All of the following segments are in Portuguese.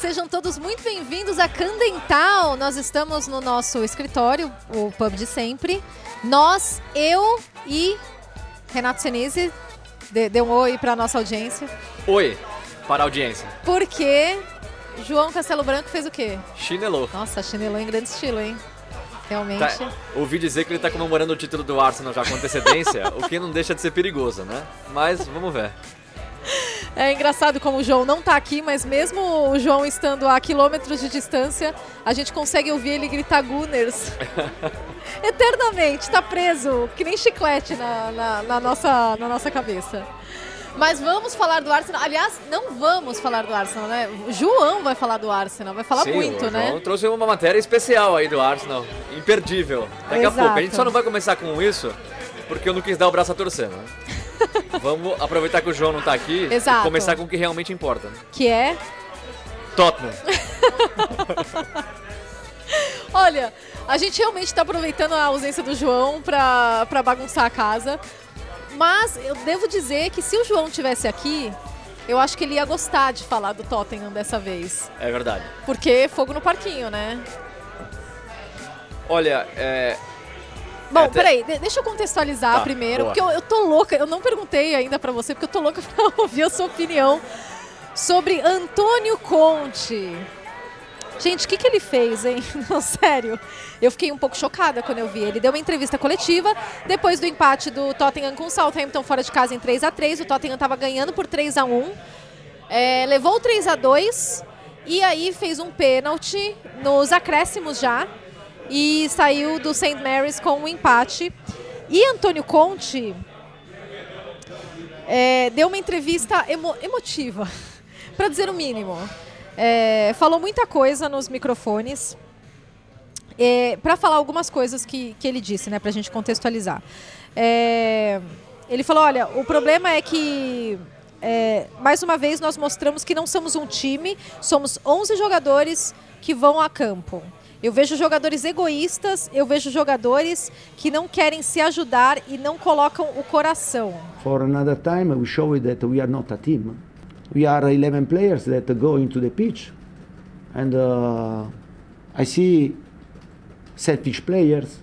Sejam todos muito bem-vindos a Candental. Nós estamos no nosso escritório, o pub de sempre. Nós, eu e Renato Senise. Dê, dê um oi para nossa audiência. Oi, para a audiência. Porque João Castelo Branco fez o quê? Chinelou. Nossa, chinelou em grande estilo, hein? Realmente. Tá, ouvi dizer que ele está comemorando o título do Arsenal já com antecedência, o que não deixa de ser perigoso, né? Mas vamos ver. É engraçado como o João não tá aqui, mas mesmo o João estando a quilômetros de distância, a gente consegue ouvir ele gritar Gunners. Eternamente, tá preso, que nem chiclete na, na, na, nossa, na nossa cabeça. Mas vamos falar do Arsenal. Aliás, não vamos falar do Arsenal, né? O João vai falar do Arsenal, vai falar Sim, muito, o né? João trouxe uma matéria especial aí do Arsenal, imperdível. Daqui Exato. a pouco. A gente só não vai começar com isso, porque eu não quis dar o braço a torcer, né? Vamos aproveitar que o João não tá aqui Exato. e começar com o que realmente importa. Né? Que é. Tottenham. Olha, a gente realmente está aproveitando a ausência do João para bagunçar a casa. Mas eu devo dizer que se o João tivesse aqui, eu acho que ele ia gostar de falar do Tottenham dessa vez. É verdade. Porque fogo no parquinho, né? Olha, é, Bom, até- peraí, de- deixa eu contextualizar Tá, primeiro, boa. porque eu, eu tô louca, eu não perguntei ainda pra você, porque eu tô louca pra ouvir a sua opinião sobre Antônio Conte. Gente, o que, que ele fez, hein? Não, sério. Eu fiquei um pouco chocada quando eu vi. Ele deu uma entrevista coletiva depois do empate do Tottenham com o Southampton fora de casa em 3 a 3 O Tottenham estava ganhando por 3 a 1 É, levou o 3 a 2 e aí fez um pênalti nos acréscimos já e saiu do St. Mary's com um empate. E Antônio Conte é, deu uma entrevista emo- emotiva, para dizer o mínimo. É, falou muita coisa nos microfones. para falar algumas coisas que, que ele disse, né, para a gente contextualizar. É, ele falou: olha, o problema é que, é, mais uma vez, nós mostramos que não somos um time, somos 11 jogadores que vão a campo. Eu vejo jogadores egoístas, eu vejo jogadores que não querem se ajudar e não colocam o coração. For another time, we show that we are not a team. We are 11 players that go into the pitch, and uh, I see selfish players.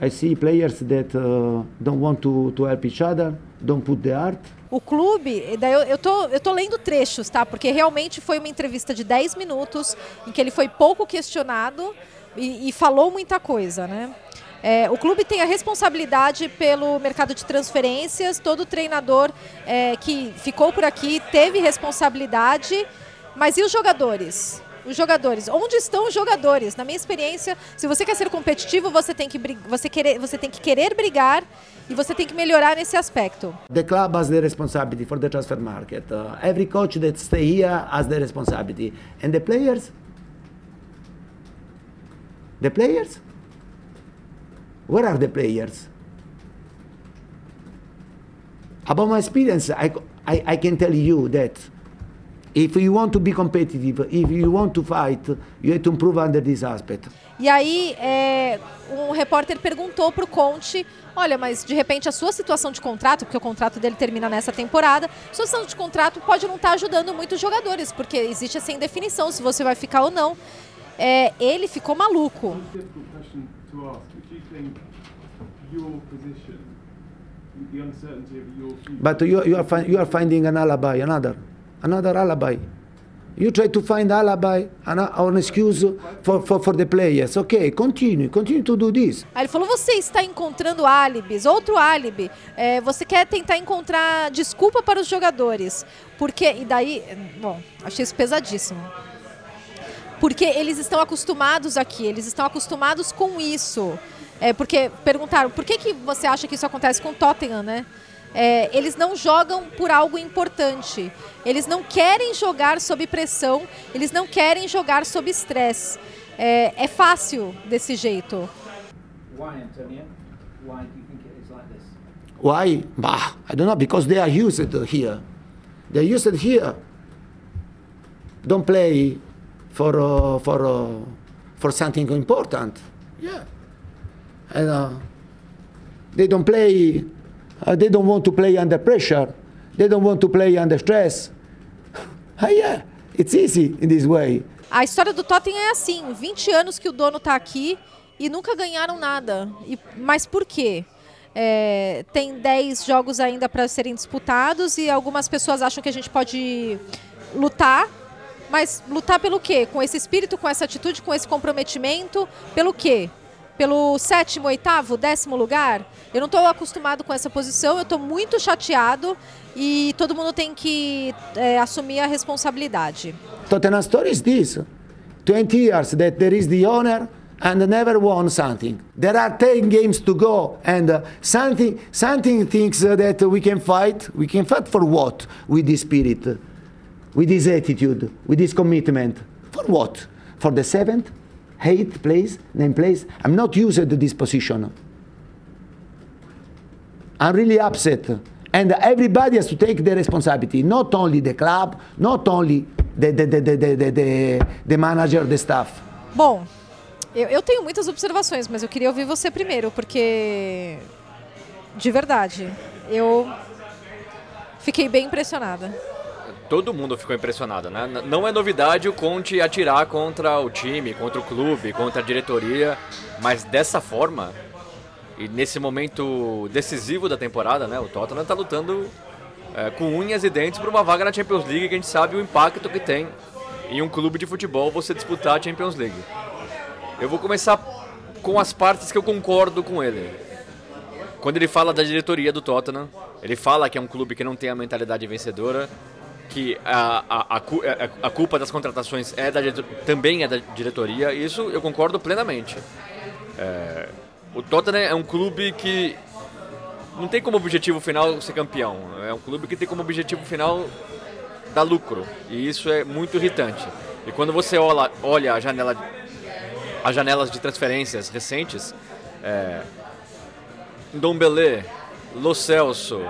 I see players that uh, don't want to, to help each other, don't put the heart. O clube, daí eu, eu, tô, eu tô lendo trechos, tá? Porque realmente foi uma entrevista de 10 minutos em que ele foi pouco questionado e, e falou muita coisa, né? É, o clube tem a responsabilidade pelo mercado de transferências, todo treinador é, que ficou por aqui teve responsabilidade, mas e os jogadores? Os jogadores, onde estão os jogadores? Na minha experiência, se você quer ser competitivo, você tem que, você querer, você tem que querer brigar e você tem que melhorar nesse aspecto. The club has the responsibility for the transfer market. Uh, every coach that stay here has the responsibility, and the players. The players. Where are the players? About my experience, I, I, I can tell you that if you want to be competitive, if you want to fight, you have to improve under this aspect. E aí, é, um repórter perguntou pro Conte: olha, mas de repente a sua situação de contrato, porque o contrato dele termina nessa temporada, sua situação de contrato pode não estar ajudando muitos jogadores, porque existe essa indefinição se você vai ficar ou não. É, ele ficou maluco. but you you, are, you are finding an alibi, another, another alibi. You try to find alibi, or an excuse for, for, for the players. Okay, continue, continue to do this. Aí ele falou: você está encontrando álibis, outro álibi. É, você quer tentar encontrar desculpa para os jogadores. Porque. E daí. Bom, achei isso pesadíssimo. Porque eles estão acostumados aqui, eles estão acostumados com isso. É, porque perguntaram, por que, que você acha que isso acontece com o Tottenham, né? É, eles não jogam por algo importante. Eles não querem jogar sob pressão, eles não querem jogar sob estresse. é, é fácil desse jeito. Why, Antonio? Why do you think it is like this? Why? Bah, I don't know, because they are used here. They are used here. Don't play for, uh, for, uh, for something important. Yeah. And, uh, they don't play, uh, they don't want to play under pressure. They don't want to play under stress. Ah, yeah, it's easy in this way. A história do Tottenham é assim: 20 anos que o dono está aqui e nunca ganharam nada. E, mas por quê? É, tem 10 jogos ainda para serem disputados e algumas pessoas acham que a gente pode lutar. Mas lutar pelo quê? Com esse espírito, com essa atitude, com esse comprometimento? Pelo quê? Pelo sétimo, oitavo, décimo lugar? Eu não estou acostumado com essa posição, eu estou muito chateado e todo mundo tem que é, assumir a responsabilidade. Tottenham story is this 20 years that there is the owner and never won something. There are 10 games to go, and uh, something, something thinks that we can fight. We can fight for what? With this spirit, with this attitude, with this commitment. For what? For the seventh, eighth place, ninth place? I'm not used to this position. I'm really upset. And everybody has to take the responsibility, not only the club, not only the, the, the, the, the, the, the manager, the staff. Bom, eu, eu tenho muitas observações, mas eu queria ouvir você primeiro, porque. De verdade, eu fiquei bem impressionada. Todo mundo ficou impressionado, né? Não é novidade o Conte atirar contra o time, contra o clube, contra a diretoria, mas dessa forma e nesse momento decisivo da temporada, né? O Tottenham está lutando é, com unhas e dentes por uma vaga na Champions League que a gente sabe o impacto que tem em um clube de futebol você disputar a Champions League. Eu vou começar com as partes que eu concordo com ele. Quando ele fala da diretoria do Tottenham, ele fala que é um clube que não tem a mentalidade vencedora, que a, a, a, cu- a- a culpa das contratações é da, também é da diretoria, isso eu concordo plenamente. É, o Tottenham é um clube que não tem como objetivo final ser campeão, é um clube que tem como objetivo final dar lucro, e isso é muito irritante. E quando você olha, olha a janela, as janelas de transferências recentes, é, Ndombele, Lo Celso,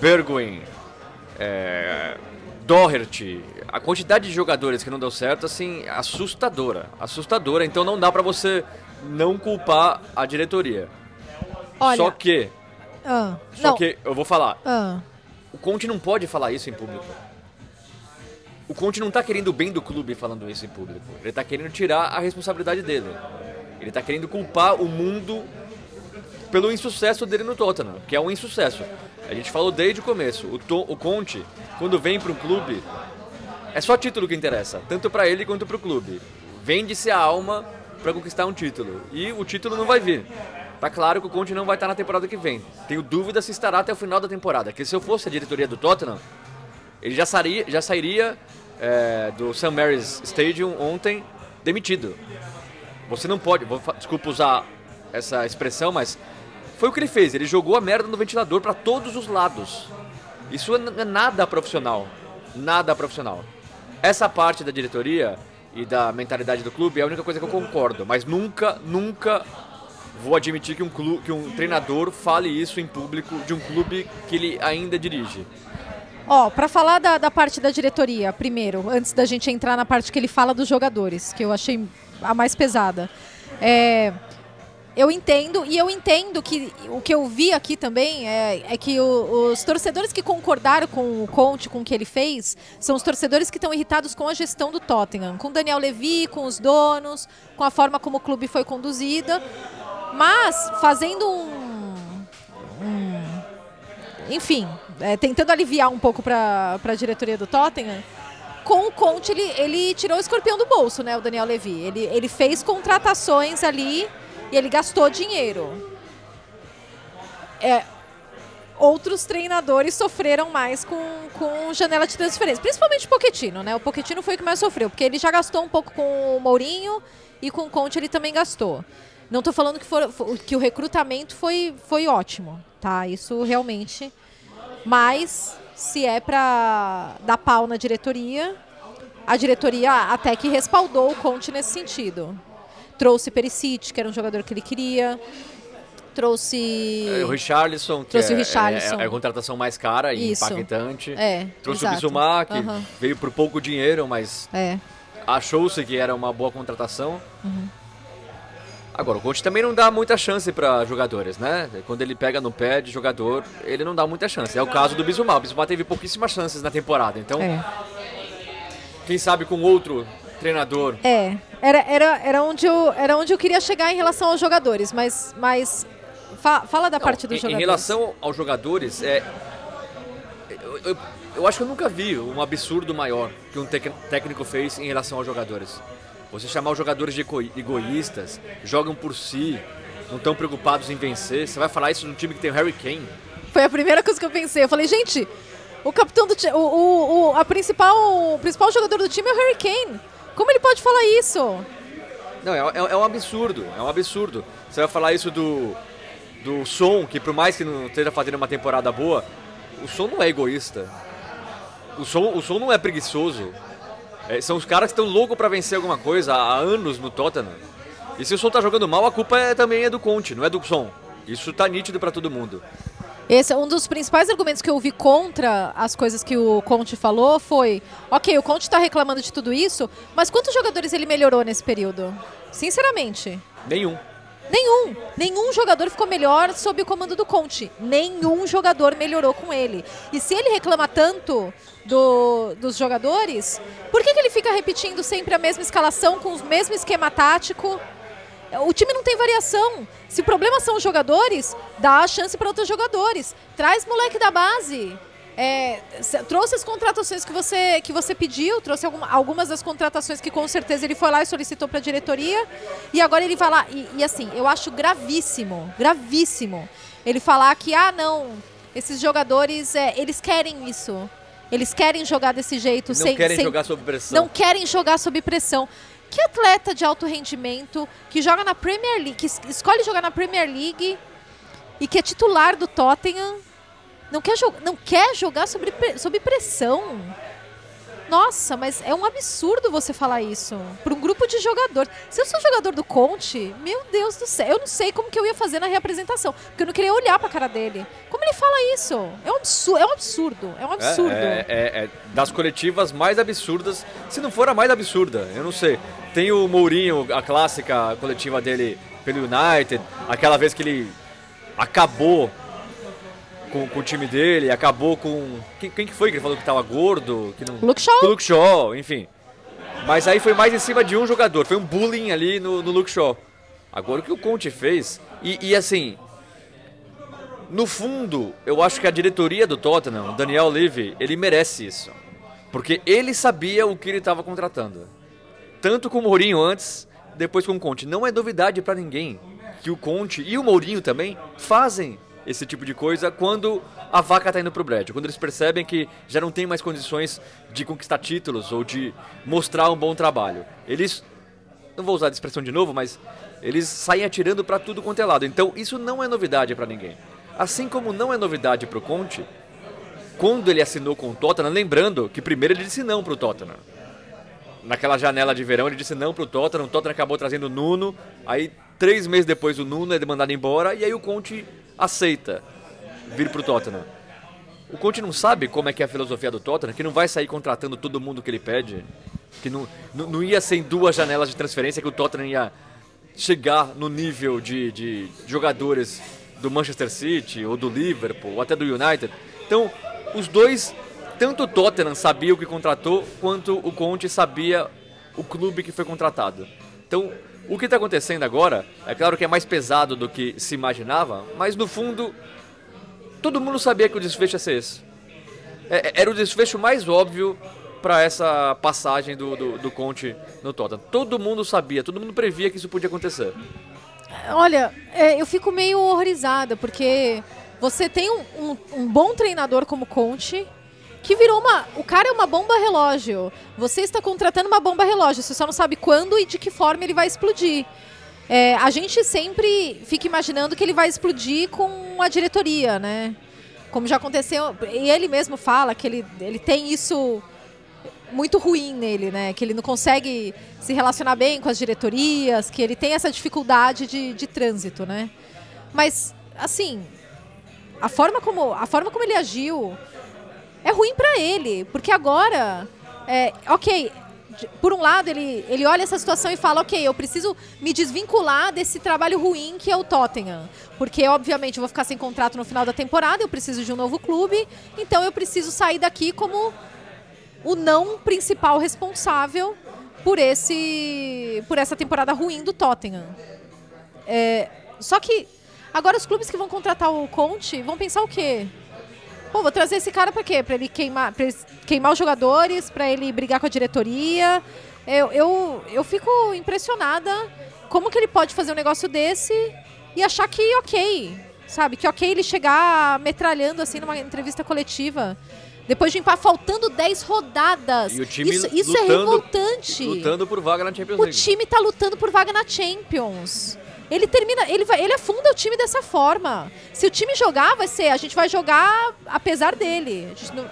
Bergwijn, é, Doherty, a quantidade de jogadores que não deu certo, assim, assustadora, assustadora. Então não dá pra você não culpar a diretoria. Olha. Só que, Ah, só não. que eu vou falar, Ah, o Conte não pode falar isso em público. O Conte não tá querendo o bem do clube falando isso em público. Ele tá querendo tirar a responsabilidade dele. Ele tá querendo culpar o mundo pelo insucesso dele no Tottenham, que é um insucesso. A gente falou desde o começo. O, To- o Conte, quando vem para um clube, é só título que interessa, tanto para ele quanto para o clube. Vende-se a alma para conquistar um título. E o título não vai vir. Tá claro que o Conte não vai estar na temporada que vem. Tenho dúvida se estará até o final da temporada. Que se eu fosse a diretoria do Tottenham, ele já sairia, já sairia é, do St. Mary's Stadium ontem demitido. Você não pode, vou, desculpa usar essa expressão, mas foi o que ele fez. Ele jogou a merda no ventilador para todos os lados. Isso é nada profissional. Nada profissional. Essa parte da diretoria e da mentalidade do clube é a única coisa que eu concordo. Mas nunca, nunca vou admitir que um, clu- que um treinador fale isso em público de um clube que ele ainda dirige. Ó, pra falar da, da parte da diretoria, primeiro, antes da gente entrar na parte que ele fala dos jogadores, que eu achei a mais pesada. É, eu entendo, e eu entendo que o que eu vi aqui também é, é que o- os torcedores que concordaram com o Conte, com o que ele fez, são os torcedores que estão irritados com a gestão do Tottenham, com Daniel Levy, com os donos, com a forma como o clube foi conduzida. Mas fazendo um, enfim, é, tentando aliviar um pouco para a diretoria do Tottenham, com o Conte ele, ele tirou o escorpião do bolso, né, o Daniel Levy. Ele, ele fez contratações ali e ele gastou dinheiro. É, outros treinadores sofreram mais com, com janela de transferência, principalmente o Pochettino, né? O Pochettino foi o que mais sofreu, porque ele já gastou um pouco com o Mourinho e com o Conte ele também gastou. Não estou falando que, for- fo- que o recrutamento foi, foi ótimo, tá? Isso realmente. Mas se é para dar pau na diretoria, a diretoria até que respaldou o Conte nesse sentido. Trouxe Perisic, que era um jogador que ele queria. Trouxe. É, o Richarlison, que Trouxe é, o Richarlison. É, é a contratação mais cara e Isso. impactante. É, Trouxe exato. o Bissouma, que Aham. veio por pouco dinheiro, mas É. achou-se que era uma boa contratação. Uhum. Agora, o Conte também não dá muita chance para jogadores, né? Quando ele pega no pé de jogador, ele não dá muita chance. É o caso do Bissouma. O Bissouma teve pouquíssimas chances na temporada. Então, É. quem sabe com outro treinador É, era, era, era, onde eu, era onde eu queria chegar em relação aos jogadores, mas, mas fa- fala da Não, parte dos em, em jogadores. relação aos jogadores, é, eu, eu- eu acho que eu nunca vi um absurdo maior que um tec- técnico fez em relação aos jogadores. Você chamar os jogadores de ego- egoístas, jogam por si, não estão preocupados em vencer. Você vai falar isso num time que tem o Harry Kane? Foi a primeira coisa que eu pensei. Eu falei, gente, o capitão do time, o, o, o- a principal, o principal jogador do time é o Harry Kane. Como ele pode falar isso? Não, é, é- é um absurdo, é um absurdo. Você vai falar isso do, do Som, que por mais que não esteja fazendo uma temporada boa, o Som não é egoísta. O Som, o som não é preguiçoso. É, são os caras que estão loucos pra vencer alguma coisa há anos no Tottenham. E se o Som tá jogando mal, a culpa é, também é do Conte, não é do Som. Isso tá nítido pra todo mundo. Esse é um dos principais argumentos que eu ouvi contra as coisas que o Conte falou foi, ok, o Conte está reclamando de tudo isso, mas quantos jogadores ele melhorou nesse período? Sinceramente, Nenhum. nenhum. Nenhum jogador ficou melhor sob o comando do Conte. Nenhum jogador melhorou com ele. E se ele reclama tanto do- dos jogadores, por que, que ele fica repetindo sempre a mesma escalação com o mesmo esquema tático? O time não tem variação. Se o problema são os jogadores, dá a chance para outros jogadores. Traz moleque da base. É, trouxe as contratações que você, que você pediu, trouxe alguma- algumas das contratações que com certeza ele foi lá e solicitou para a diretoria. E agora ele vai lá. E, e assim, eu acho gravíssimo, gravíssimo, ele falar que, ah, não, esses jogadores, é, eles querem isso. Eles querem jogar desse jeito. Não sem, querem sem- jogar sob pressão. não querem jogar sob pressão. Que atleta de alto rendimento que joga na Premier League, que es- escolhe jogar na Premier League e que é titular do Tottenham, não quer, não quer jogar sob pressão? Nossa, mas é um absurdo você falar isso para um grupo de jogadores. Se eu sou jogador do Conte, meu Deus do céu, eu não sei como que eu ia fazer na reapresentação, porque eu não queria olhar para a cara dele. Como ele fala isso? É um absurdo, é um absurdo, é um absurdo. É, é- é das coletivas mais absurdas, se não for a mais absurda, eu não sei. Tem o Mourinho, a clássica coletiva dele pelo United, aquela vez que ele acabou com, com o time dele, acabou com. Quem, quem que foi que ele falou que tava gordo? Que não... Luke Shaw. Luke Shaw, enfim. Mas aí foi mais em cima de um jogador, foi um bullying ali no, no Luke Shaw. Agora o que o Conte fez, e, e assim, no fundo, eu acho que a diretoria do Tottenham, o Daniel Levy, ele merece isso. Porque ele sabia o que ele estava contratando. Tanto com o Mourinho antes, depois com o Conte. Não é novidade para ninguém que o Conte e o Mourinho também fazem esse tipo de coisa quando a vaca tá indo pro brejo. Quando eles percebem que já não tem mais condições de conquistar títulos ou de mostrar um bom trabalho. Eles não vou usar a expressão de novo, mas eles saem atirando para tudo quanto é lado. Então isso não é novidade para ninguém. Assim como não é novidade para o Conte, quando ele assinou com o Tottenham, lembrando que primeiro ele disse não para o Tottenham. Naquela janela de verão ele disse não para o Tottenham, o Tottenham acabou trazendo o Nuno, aí três meses depois o Nuno é mandado embora e aí o Conte aceita vir para o Tottenham. O Conte não sabe como é que é a filosofia do Tottenham, que não vai sair contratando todo mundo que ele pede, que não, não, não ia ser em duas janelas de transferência que o Tottenham ia chegar no nível de, de jogadores do Manchester City, ou do Liverpool, ou até do United. Então, os dois, tanto o Tottenham sabia o que contratou, quanto o Conte sabia o clube que foi contratado. Então, o que está acontecendo agora, é claro que é mais pesado do que se imaginava, mas no fundo, todo mundo sabia que o desfecho ia ser esse. É- é- Era o desfecho mais óbvio para essa passagem do, do, do Conte no Tottenham. Todo mundo sabia, todo mundo previa que isso podia acontecer. Olha, é, eu fico meio horrorizada, porque você tem um, um- um bom treinador como Conte, que virou uma. O cara é uma bomba relógio. Você está contratando uma bomba relógio, você só não sabe quando e de que forma ele vai explodir. É, a gente sempre fica imaginando que ele vai explodir com a diretoria, né? Como já aconteceu. E ele mesmo fala que ele, ele tem isso muito ruim nele, né? Que ele não consegue se relacionar bem com as diretorias, que ele tem essa dificuldade de, de trânsito, né? Mas, assim, a forma como, a forma como ele agiu é ruim pra ele, porque agora, é, ok, por um lado ele, ele olha essa situação e fala, ok, eu preciso me desvincular desse trabalho ruim que é o Tottenham, porque obviamente eu vou ficar sem contrato no final da temporada, eu preciso de um novo clube, então eu preciso sair daqui como o não principal responsável por esse por essa temporada ruim do Tottenham. É, só que agora os clubes que vão contratar o Conte vão pensar o quê? Pô, vou trazer esse cara pra quê? Pra ele queimar, pra ele queimar os jogadores, pra ele brigar com a diretoria. Eu, eu, eu fico impressionada como que ele pode fazer um negócio desse e achar que ok, sabe? Que ok ele chegar metralhando assim numa entrevista coletiva. Depois de empar faltando 10 rodadas. E o time isso isso é lutando- revoltante. Lutando por vaga na Champions O League. time tá lutando por vaga na Champions. Ele termina, ele vai, ele afunda o time dessa forma. Se o time jogar, vai ser, a gente vai jogar apesar dele. Não-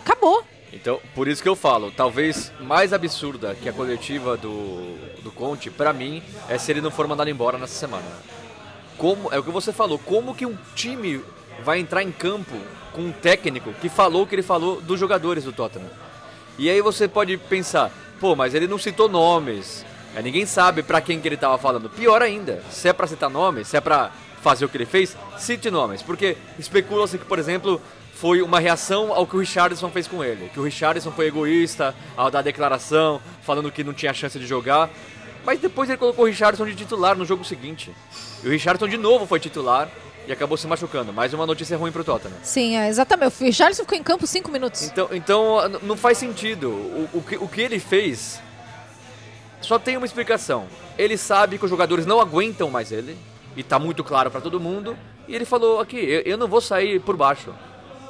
Acabou. Então, por isso que eu falo, talvez mais absurda que a coletiva do, do Conte, pra mim, é se ele não for mandado embora nessa semana. Como, é o que você falou, como que um time vai entrar em campo com um técnico que falou o que ele falou dos jogadores do Tottenham? E aí você pode pensar, pô, mas ele não citou nomes, ninguém sabe pra quem que ele tava falando. Pior ainda, se é pra citar nomes, se é pra fazer o que ele fez, cite nomes, porque especula-se que, por exemplo, foi uma reação ao que o Richardson fez com ele, que o Richardson foi egoísta ao dar a declaração, falando que não tinha chance de jogar, mas depois ele colocou o Richardson de titular no jogo seguinte. E o Richardson de novo foi titular e acabou se machucando. Mais uma notícia ruim pro Tottenham. Sim, é, exatamente. O Richarlison ficou em campo 5 minutos. Então, então não faz sentido. O, o, que, o que ele fez só tem uma explicação. Ele sabe que os jogadores não aguentam mais ele, e tá muito claro pra todo mundo, e ele falou aqui, eu, eu não vou sair por baixo.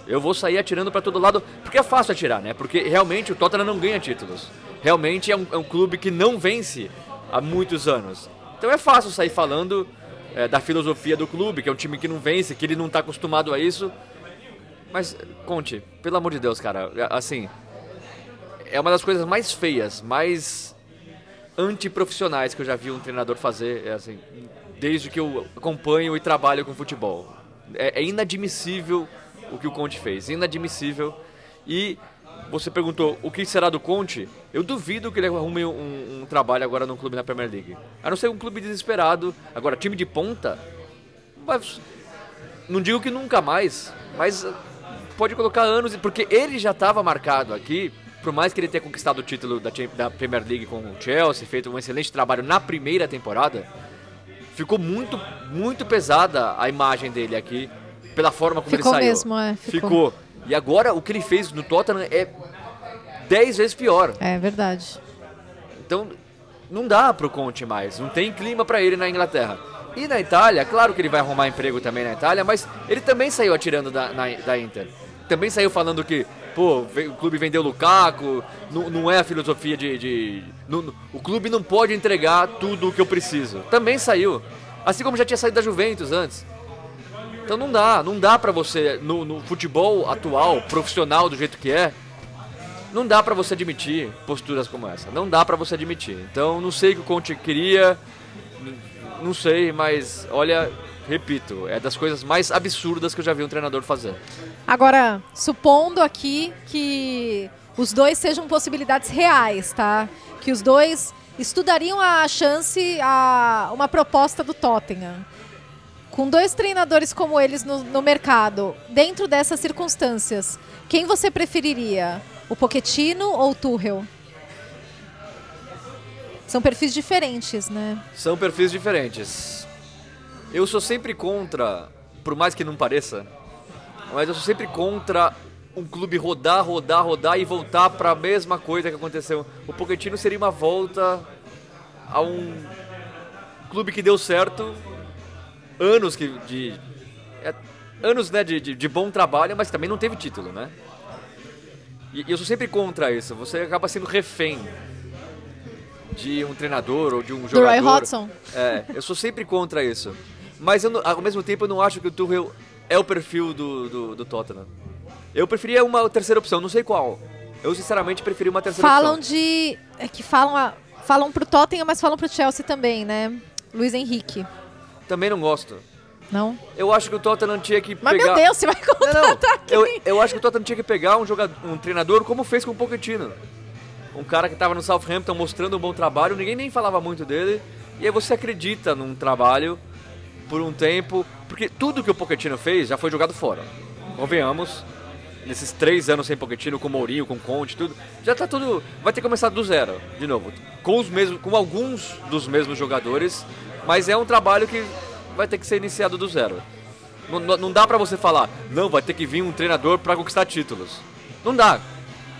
Eu vou sair atirando pra todo lado, porque é fácil atirar, né? Porque realmente o Tottenham não ganha títulos. Realmente é um, é um clube que não vence há muitos anos. Então é fácil sair falando é, da filosofia do clube, que é um time que não vence, que ele não tá acostumado a isso. Mas, Conte, pelo amor de Deus, cara, assim, é uma das coisas mais feias, mais antiprofissionais que eu já vi um treinador fazer, é assim, desde que eu acompanho e trabalho com futebol. É, é inadmissível o que o Conte fez, inadmissível. E você perguntou o que será do Conte? Eu duvido que ele arrume um, um trabalho agora num clube na Premier League. A não ser um clube desesperado. Agora, time de ponta, mas não digo que nunca mais, mas uh, pode colocar anos, porque ele já estava marcado aqui, por mais que ele tenha conquistado o título da, da Premier League com o Chelsea, feito um excelente trabalho na primeira temporada, ficou muito, muito pesada a imagem dele aqui, pela forma como Ficou ele saiu. mesmo, é, ficou. ficou. E agora o que ele fez no Tottenham é 10 vezes pior. É verdade. Então, não dá pro Conte mais. Não tem clima pra ele na Inglaterra. E na Itália, claro que ele vai arrumar emprego também na Itália, mas ele também saiu atirando da, na- da Inter. Também saiu falando que, pô, o clube vendeu o Lukaku, não, não é a filosofia de. de- não- o clube não pode entregar tudo o que eu preciso. Também saiu. Assim como já tinha saído da Juventus antes. Então não dá, não dá pra você, no, no futebol atual, profissional do jeito que é, não dá pra você admitir posturas como essa. Não dá pra você admitir. Então, não sei o que o Conte queria, não sei, mas olha, repito, é das coisas mais absurdas que eu já vi um treinador fazer. Agora, supondo aqui que os dois sejam possibilidades reais, tá? Que os dois estudariam a chance, a uma proposta do Tottenham. Com dois treinadores como eles no, no mercado, dentro dessas circunstâncias, quem você preferiria? O Pochettino ou o Tuchel? São perfis diferentes, né? São perfis diferentes. Eu sou sempre contra, por mais que não pareça, mas eu sou sempre contra um clube rodar, rodar, rodar e voltar para a mesma coisa que aconteceu. O Pochettino seria uma volta a um clube que deu certo, anos que de é, anos né, de, de, de bom trabalho, mas também não teve título, né? E, e eu sou sempre contra isso. Você acaba sendo refém de um treinador ou de um Do jogador. Roy Hodgson. É, eu sou sempre contra isso. Mas eu ao mesmo tempo eu não acho que o Tuchel é o perfil do, do, do Tottenham. Eu preferia uma terceira opção, não sei qual. Eu sinceramente preferi uma terceira Falam opção. de. É que falam, a, falam pro Tottenham, mas falam pro Chelsea também, né? Luiz Henrique. Também não gosto. Não? Eu acho que o Tottenham tinha que Mas pegar... meu Deus, você vai Não, contratar não. quem? Eu, eu acho que o Tottenham tinha que pegar um, jogador, um treinador como fez com o Pochettino. Um cara que estava no Southampton mostrando um bom trabalho, ninguém nem falava muito dele. E aí você acredita num trabalho por um tempo. Porque tudo que o Pochettino fez já foi jogado fora. Convenhamos, nesses três anos sem Pochettino, com Mourinho, com Conte, tudo, já tá tudo. Vai ter que começar do zero, de novo. Com, os mesmos, com alguns dos mesmos jogadores, mas é um trabalho que vai ter que ser iniciado do zero. Não, não- dá pra você falar, não, vai ter que vir um treinador pra conquistar títulos. Não dá.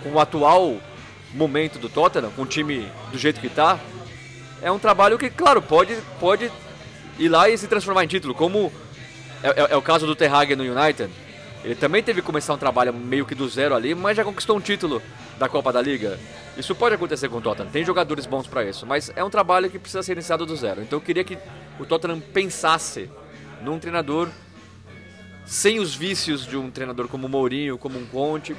Com o atual momento do Tottenham, com o time do jeito que tá, é um trabalho que, claro, pode, pode ir lá e se transformar em título, como é, é- é o caso do Terhagen no United. Ele também teve que começar um trabalho meio que do zero ali, mas já conquistou um título da Copa da Liga. Isso pode acontecer com o Tottenham, tem jogadores bons pra isso, mas é um trabalho que precisa ser iniciado do zero. Então eu queria que o Tottenham pensasse num treinador sem os vícios de um treinador como o Mourinho, como um Conte,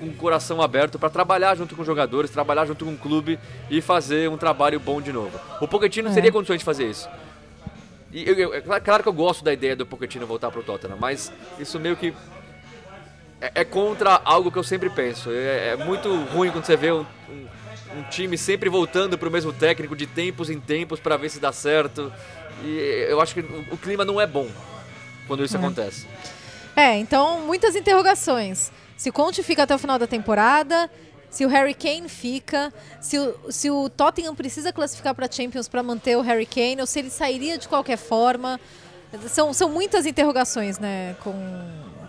com o coração aberto para trabalhar junto com os jogadores, trabalhar junto com o clube e fazer um trabalho bom de novo. O Pochettino É. teria condições de fazer isso. E eu- eu- é cla- claro que eu gosto da ideia do Pochettino voltar pro Tottenham, mas isso meio que é, é contra algo que eu sempre penso. É, é muito ruim quando você vê um, um- um time sempre voltando pro mesmo técnico de tempos em tempos para ver se dá certo. E eu acho que o, o clima não é bom quando isso É. acontece. É, então muitas interrogações. Se Conte fica até o final da temporada, se o Harry Kane fica, se o, se o Tottenham precisa classificar para Champions para manter o Harry Kane, ou se ele sairia de qualquer forma. São, são muitas interrogações, né, com,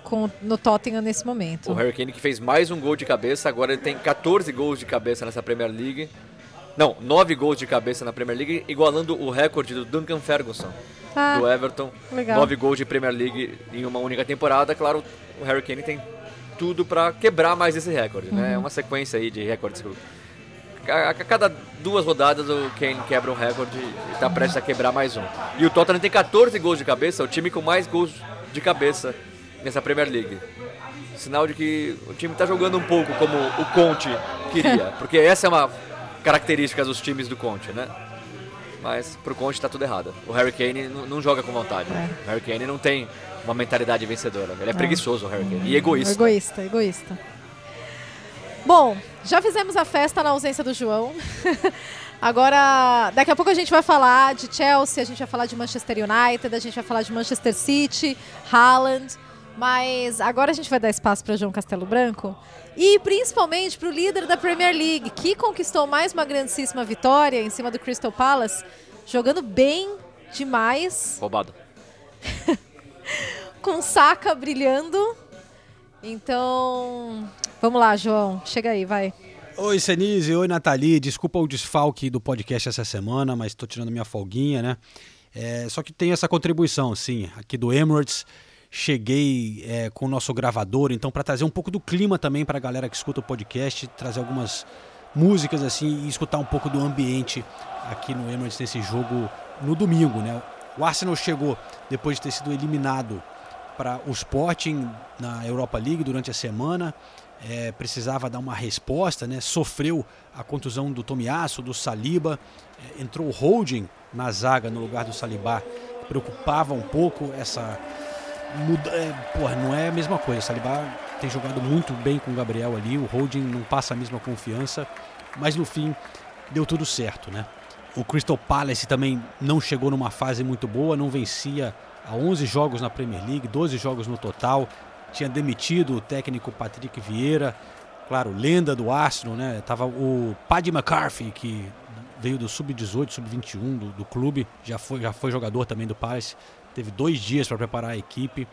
com, no Tottenham nesse momento. O Harry Kane que fez mais um gol de cabeça, agora ele tem 14 gols de cabeça nessa Premier League. Não, 9 gols de cabeça na Premier League, igualando o recorde do Duncan Ferguson, Ah, do Everton. legal. 9 gols de Premier League em uma única temporada. Claro, o Harry Kane tem tudo pra quebrar mais esse recorde, né? É uma sequência aí de recordes. A, a cada duas rodadas o Kane quebra um recorde e tá prestes a quebrar mais um. E o Tottenham tem 14 gols de cabeça, o time com mais gols de cabeça nessa Premier League. Sinal de que o time tá jogando um pouco como o Conte queria, porque essa é uma característica dos times do Conte, né? Mas pro Conte tá tudo errado. O Harry Kane não joga com vontade. O Harry Kane não tem uma mentalidade vencedora. Ele é, preguiçoso, o Harry Kane. E egoísta. Egoísta, egoísta. Bom, já fizemos a festa na ausência do João. Agora, daqui a pouco a gente vai falar de Chelsea, a gente vai falar de Manchester United, a gente vai falar de Manchester City, Haaland. Mas agora a gente vai dar espaço para João Castelo Branco e principalmente para o líder da Premier League, que conquistou mais uma grandíssima vitória em cima do Crystal Palace, jogando bem demais Roubado. com Saka brilhando. Então, vamos lá, João. Chega aí, vai. Oi, Senise. Oi, Nathalie. Desculpa o desfalque do podcast essa semana, mas estou tirando minha folguinha, né? É, só que tem essa contribuição, sim, aqui do Emirates. Cheguei é, com o nosso gravador, então, para trazer um pouco do clima também para a galera que escuta o podcast, trazer algumas músicas assim e escutar um pouco do ambiente aqui no Emirates nesse jogo no domingo, né? O Arsenal chegou depois de ter sido eliminado para o Sporting na Europa League durante a semana. É, precisava dar uma resposta, né? Sofreu a contusão do Tomiasso, do Saliba, é, entrou o Holding na zaga no lugar do Saliba. Preocupava um pouco essa é, porra, não é a mesma coisa. O Saliba tem jogado muito bem com o Gabriel ali, o Holding não passa a mesma confiança, mas no fim deu tudo certo, né? O Crystal Palace também não chegou numa fase muito boa, não vencia há 11 jogos na Premier League, 12 jogos no total. Tinha demitido o técnico Patrick Vieira, claro, lenda do Arsenal, né? Tava o Paddy McCarthy, que veio do sub-18, sub-21 do, do clube, já foi, já foi jogador também do Palace. Teve dois dias para preparar a equipe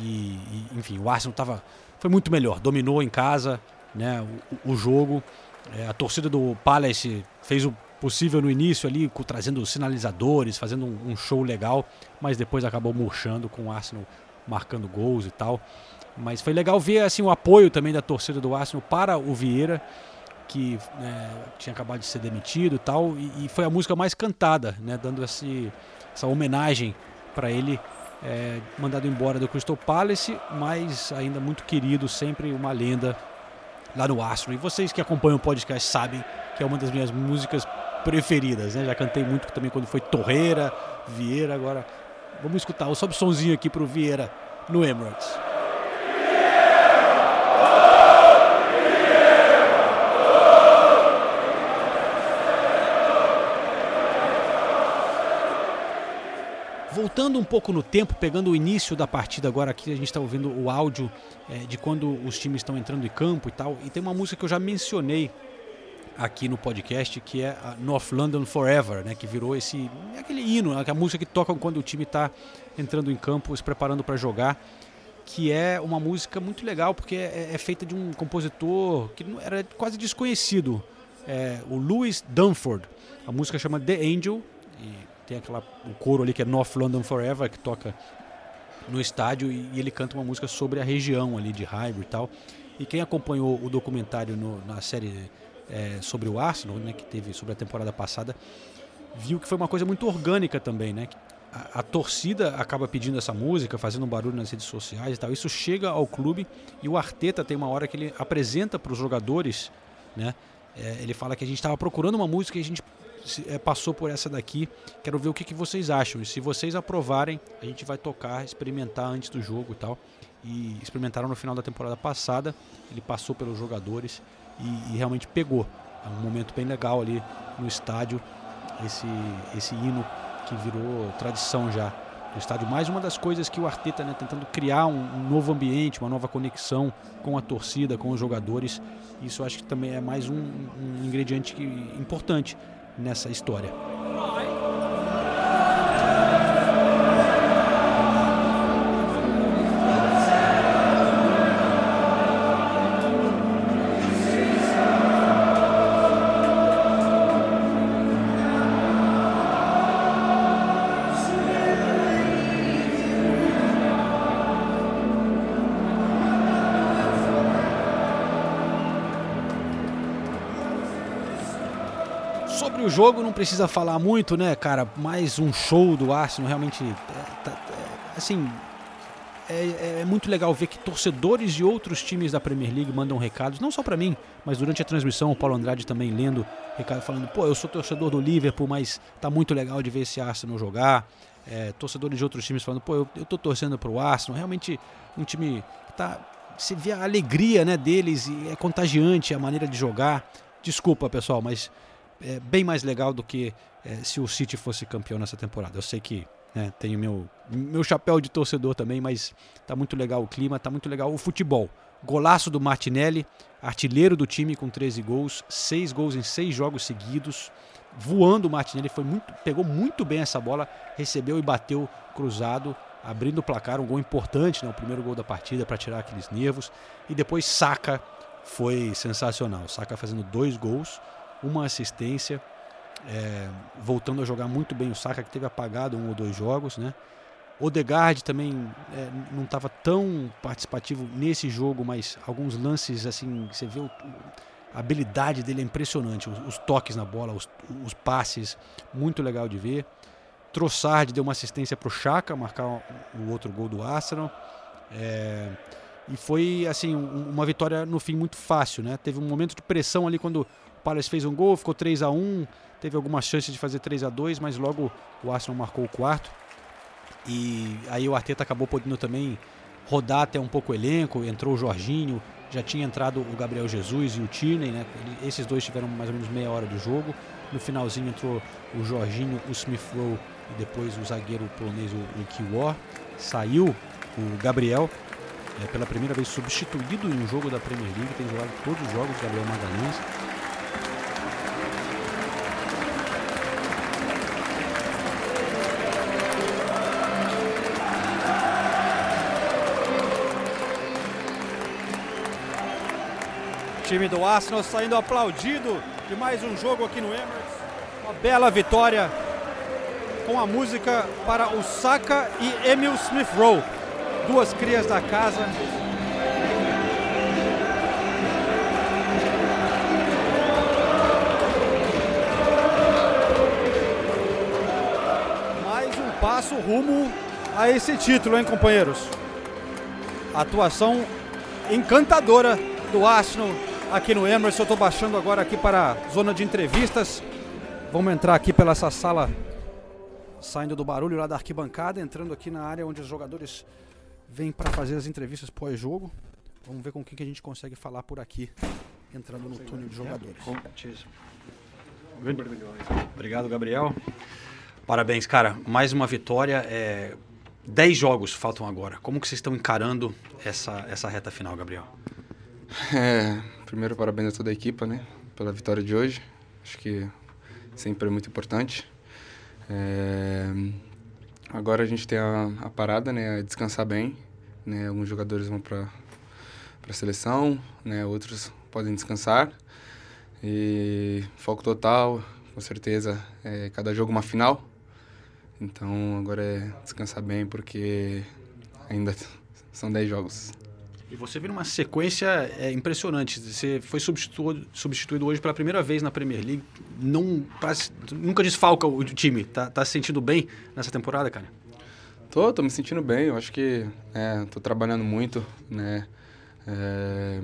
e, e, enfim, o Arsenal tava, foi muito melhor, dominou em casa, né? O, o jogo. É, a torcida do Palace fez o possível no início ali, trazendo sinalizadores, fazendo um, um show legal, mas depois acabou murchando com o Arsenal marcando gols e tal. Mas foi legal ver assim o apoio também da torcida do Arsenal para o Vieira, que né, tinha acabado de ser demitido e tal, e, e foi a música mais cantada, né, dando esse, essa homenagem para ele é, mandado embora do Crystal Palace, mas ainda muito querido, sempre uma lenda lá no Arsenal. E vocês que acompanham o podcast sabem que é uma das minhas músicas preferidas, né? Já cantei muito também quando foi Torreira, Vieira, agora vamos escutar o sobe somzinho aqui pro Vieira no Emirates. Voltando um pouco no tempo, pegando o início da partida agora aqui, a gente está ouvindo o áudio é, de quando os times estão entrando em campo e tal. E tem uma música que eu já mencionei aqui no podcast, que é North London Forever, né, que virou esse aquele hino, a música que toca quando o time está entrando em campo, se preparando para jogar, que é uma música muito legal porque é, é, feita de um compositor que era quase desconhecido, é, o Louis Dunford. A música chama The Angel e tem aquela o coro ali que é North London Forever que toca no estádio e, e ele canta uma música sobre a região ali de Highbury e tal. E quem acompanhou o documentário no, na série é, sobre o Arsenal, né, que teve sobre a temporada passada, viu que foi uma coisa muito orgânica também, né? A, a, torcida acaba pedindo essa música, fazendo um barulho nas redes sociais e tal. Isso chega ao clube e o Arteta tem uma hora que ele apresenta para os jogadores, né? É, ele fala que a gente estava procurando uma música e a gente é, passou por essa daqui. Quero ver o que, que vocês acham. E se vocês aprovarem, a gente vai tocar, experimentar antes do jogo e tal. E experimentaram no final da temporada passada. Ele passou pelos jogadores e, e realmente pegou. É um momento bem legal ali no estádio. Esse, esse hino que virou tradição já do estádio. Mais uma das coisas que o Arteta né, tentando criar um, um, novo ambiente, uma nova conexão com a torcida, com os jogadores. Isso acho que também é mais um, um ingrediente que, importante nessa história. Jogo não precisa falar muito, né, cara? Mais um show do Arsenal, realmente. É, tá, é, assim, é, é, muito legal ver que torcedores de outros times da Premier League mandam recados, não só para mim, mas durante a transmissão, o Paulo Andrade também lendo recado falando: pô, eu sou torcedor do Liverpool, mas tá muito legal de ver esse Arsenal jogar. É, torcedores de outros times falando: pô, eu, eu tô torcendo pro Arsenal. Realmente, um time que tá. Você vê a alegria né, deles e é contagiante a maneira de jogar. Desculpa, pessoal, mas é bem mais legal do que é, se o City fosse campeão nessa temporada. Eu sei que né, tenho meu, meu chapéu de torcedor também, mas tá muito legal o clima, tá muito legal o futebol. Golaço do Martinelli, artilheiro do time com 13 gols, 6 gols em 6 jogos seguidos. Voando o Martinelli, foi muito, pegou muito bem essa bola, recebeu e bateu cruzado, abrindo o placar, um gol importante, né, o primeiro gol da partida para tirar aqueles nervos. E depois Saka foi sensacional. Saka fazendo dois gols uma assistência, é, voltando a jogar muito bem o Saka, que teve apagado um ou dois jogos, né? Odegaard também é, não estava tão participativo nesse jogo, mas alguns lances assim, você vê o, a habilidade dele é impressionante, os, os toques na bola, os, os, passes, muito legal de ver. Trossard deu uma assistência para o Chaka marcar o, outro gol do Arsenal. É, e foi assim um, uma vitória no fim muito fácil, né? Teve um momento de pressão ali quando Palace fez um gol, ficou 3 a 1 teve algumas chances de fazer 3 a 2 mas logo o Arsenal marcou o quarto. E aí o Arteta acabou podendo também rodar até um pouco o elenco, entrou o Jorginho, já tinha entrado o Gabriel Jesus e o Tierney, né? Esses dois tiveram mais ou menos meia hora de jogo. No finalzinho entrou o Jorginho, o Smith Rowe e depois o zagueiro polonês, o Kiwor. Saiu o Gabriel, é, pela primeira vez substituído em um jogo da Premier League, tem jogado todos os jogos, Gabriel Magalhães. Time do Arsenal saindo aplaudido de mais um jogo aqui no Emirates. Uma bela vitória com a música para o Saka e Emil Smith Rowe, duas crias da casa. Mais um passo rumo a esse título, hein, companheiros? Atuação encantadora do Arsenal aqui no Emirates. Eu estou baixando agora aqui para a zona de entrevistas. Vamos entrar aqui pela essa sala, saindo do barulho lá da arquibancada, entrando aqui na área onde os jogadores vêm para fazer as entrevistas pós-jogo. Vamos ver com quem que a gente consegue falar por aqui, entrando no túnel de jogadores. Obrigado, Gabriel. Parabéns, cara. Mais uma vitória. É... Dez jogos faltam agora. Como que vocês estão encarando essa, essa reta final, Gabriel? É, primeiro, parabéns a toda a equipa, né? Pela vitória de hoje. Acho que sempre é muito importante. É, agora a gente tem a, a parada, né? Descansar bem. Né? Alguns jogadores vão para a seleção, né? Outros podem descansar. E foco total, com certeza. É, cada jogo uma final. Então agora é descansar bem porque ainda são 10 jogos. E você vê uma sequência é, impressionante. Você foi substituído, substituído hoje pela primeira vez na Premier League. Não, nunca desfalca o time. Tá, tá se sentindo bem nessa temporada, cara? Tô, tô me sentindo bem. Eu acho que é, tô trabalhando muito, né? É,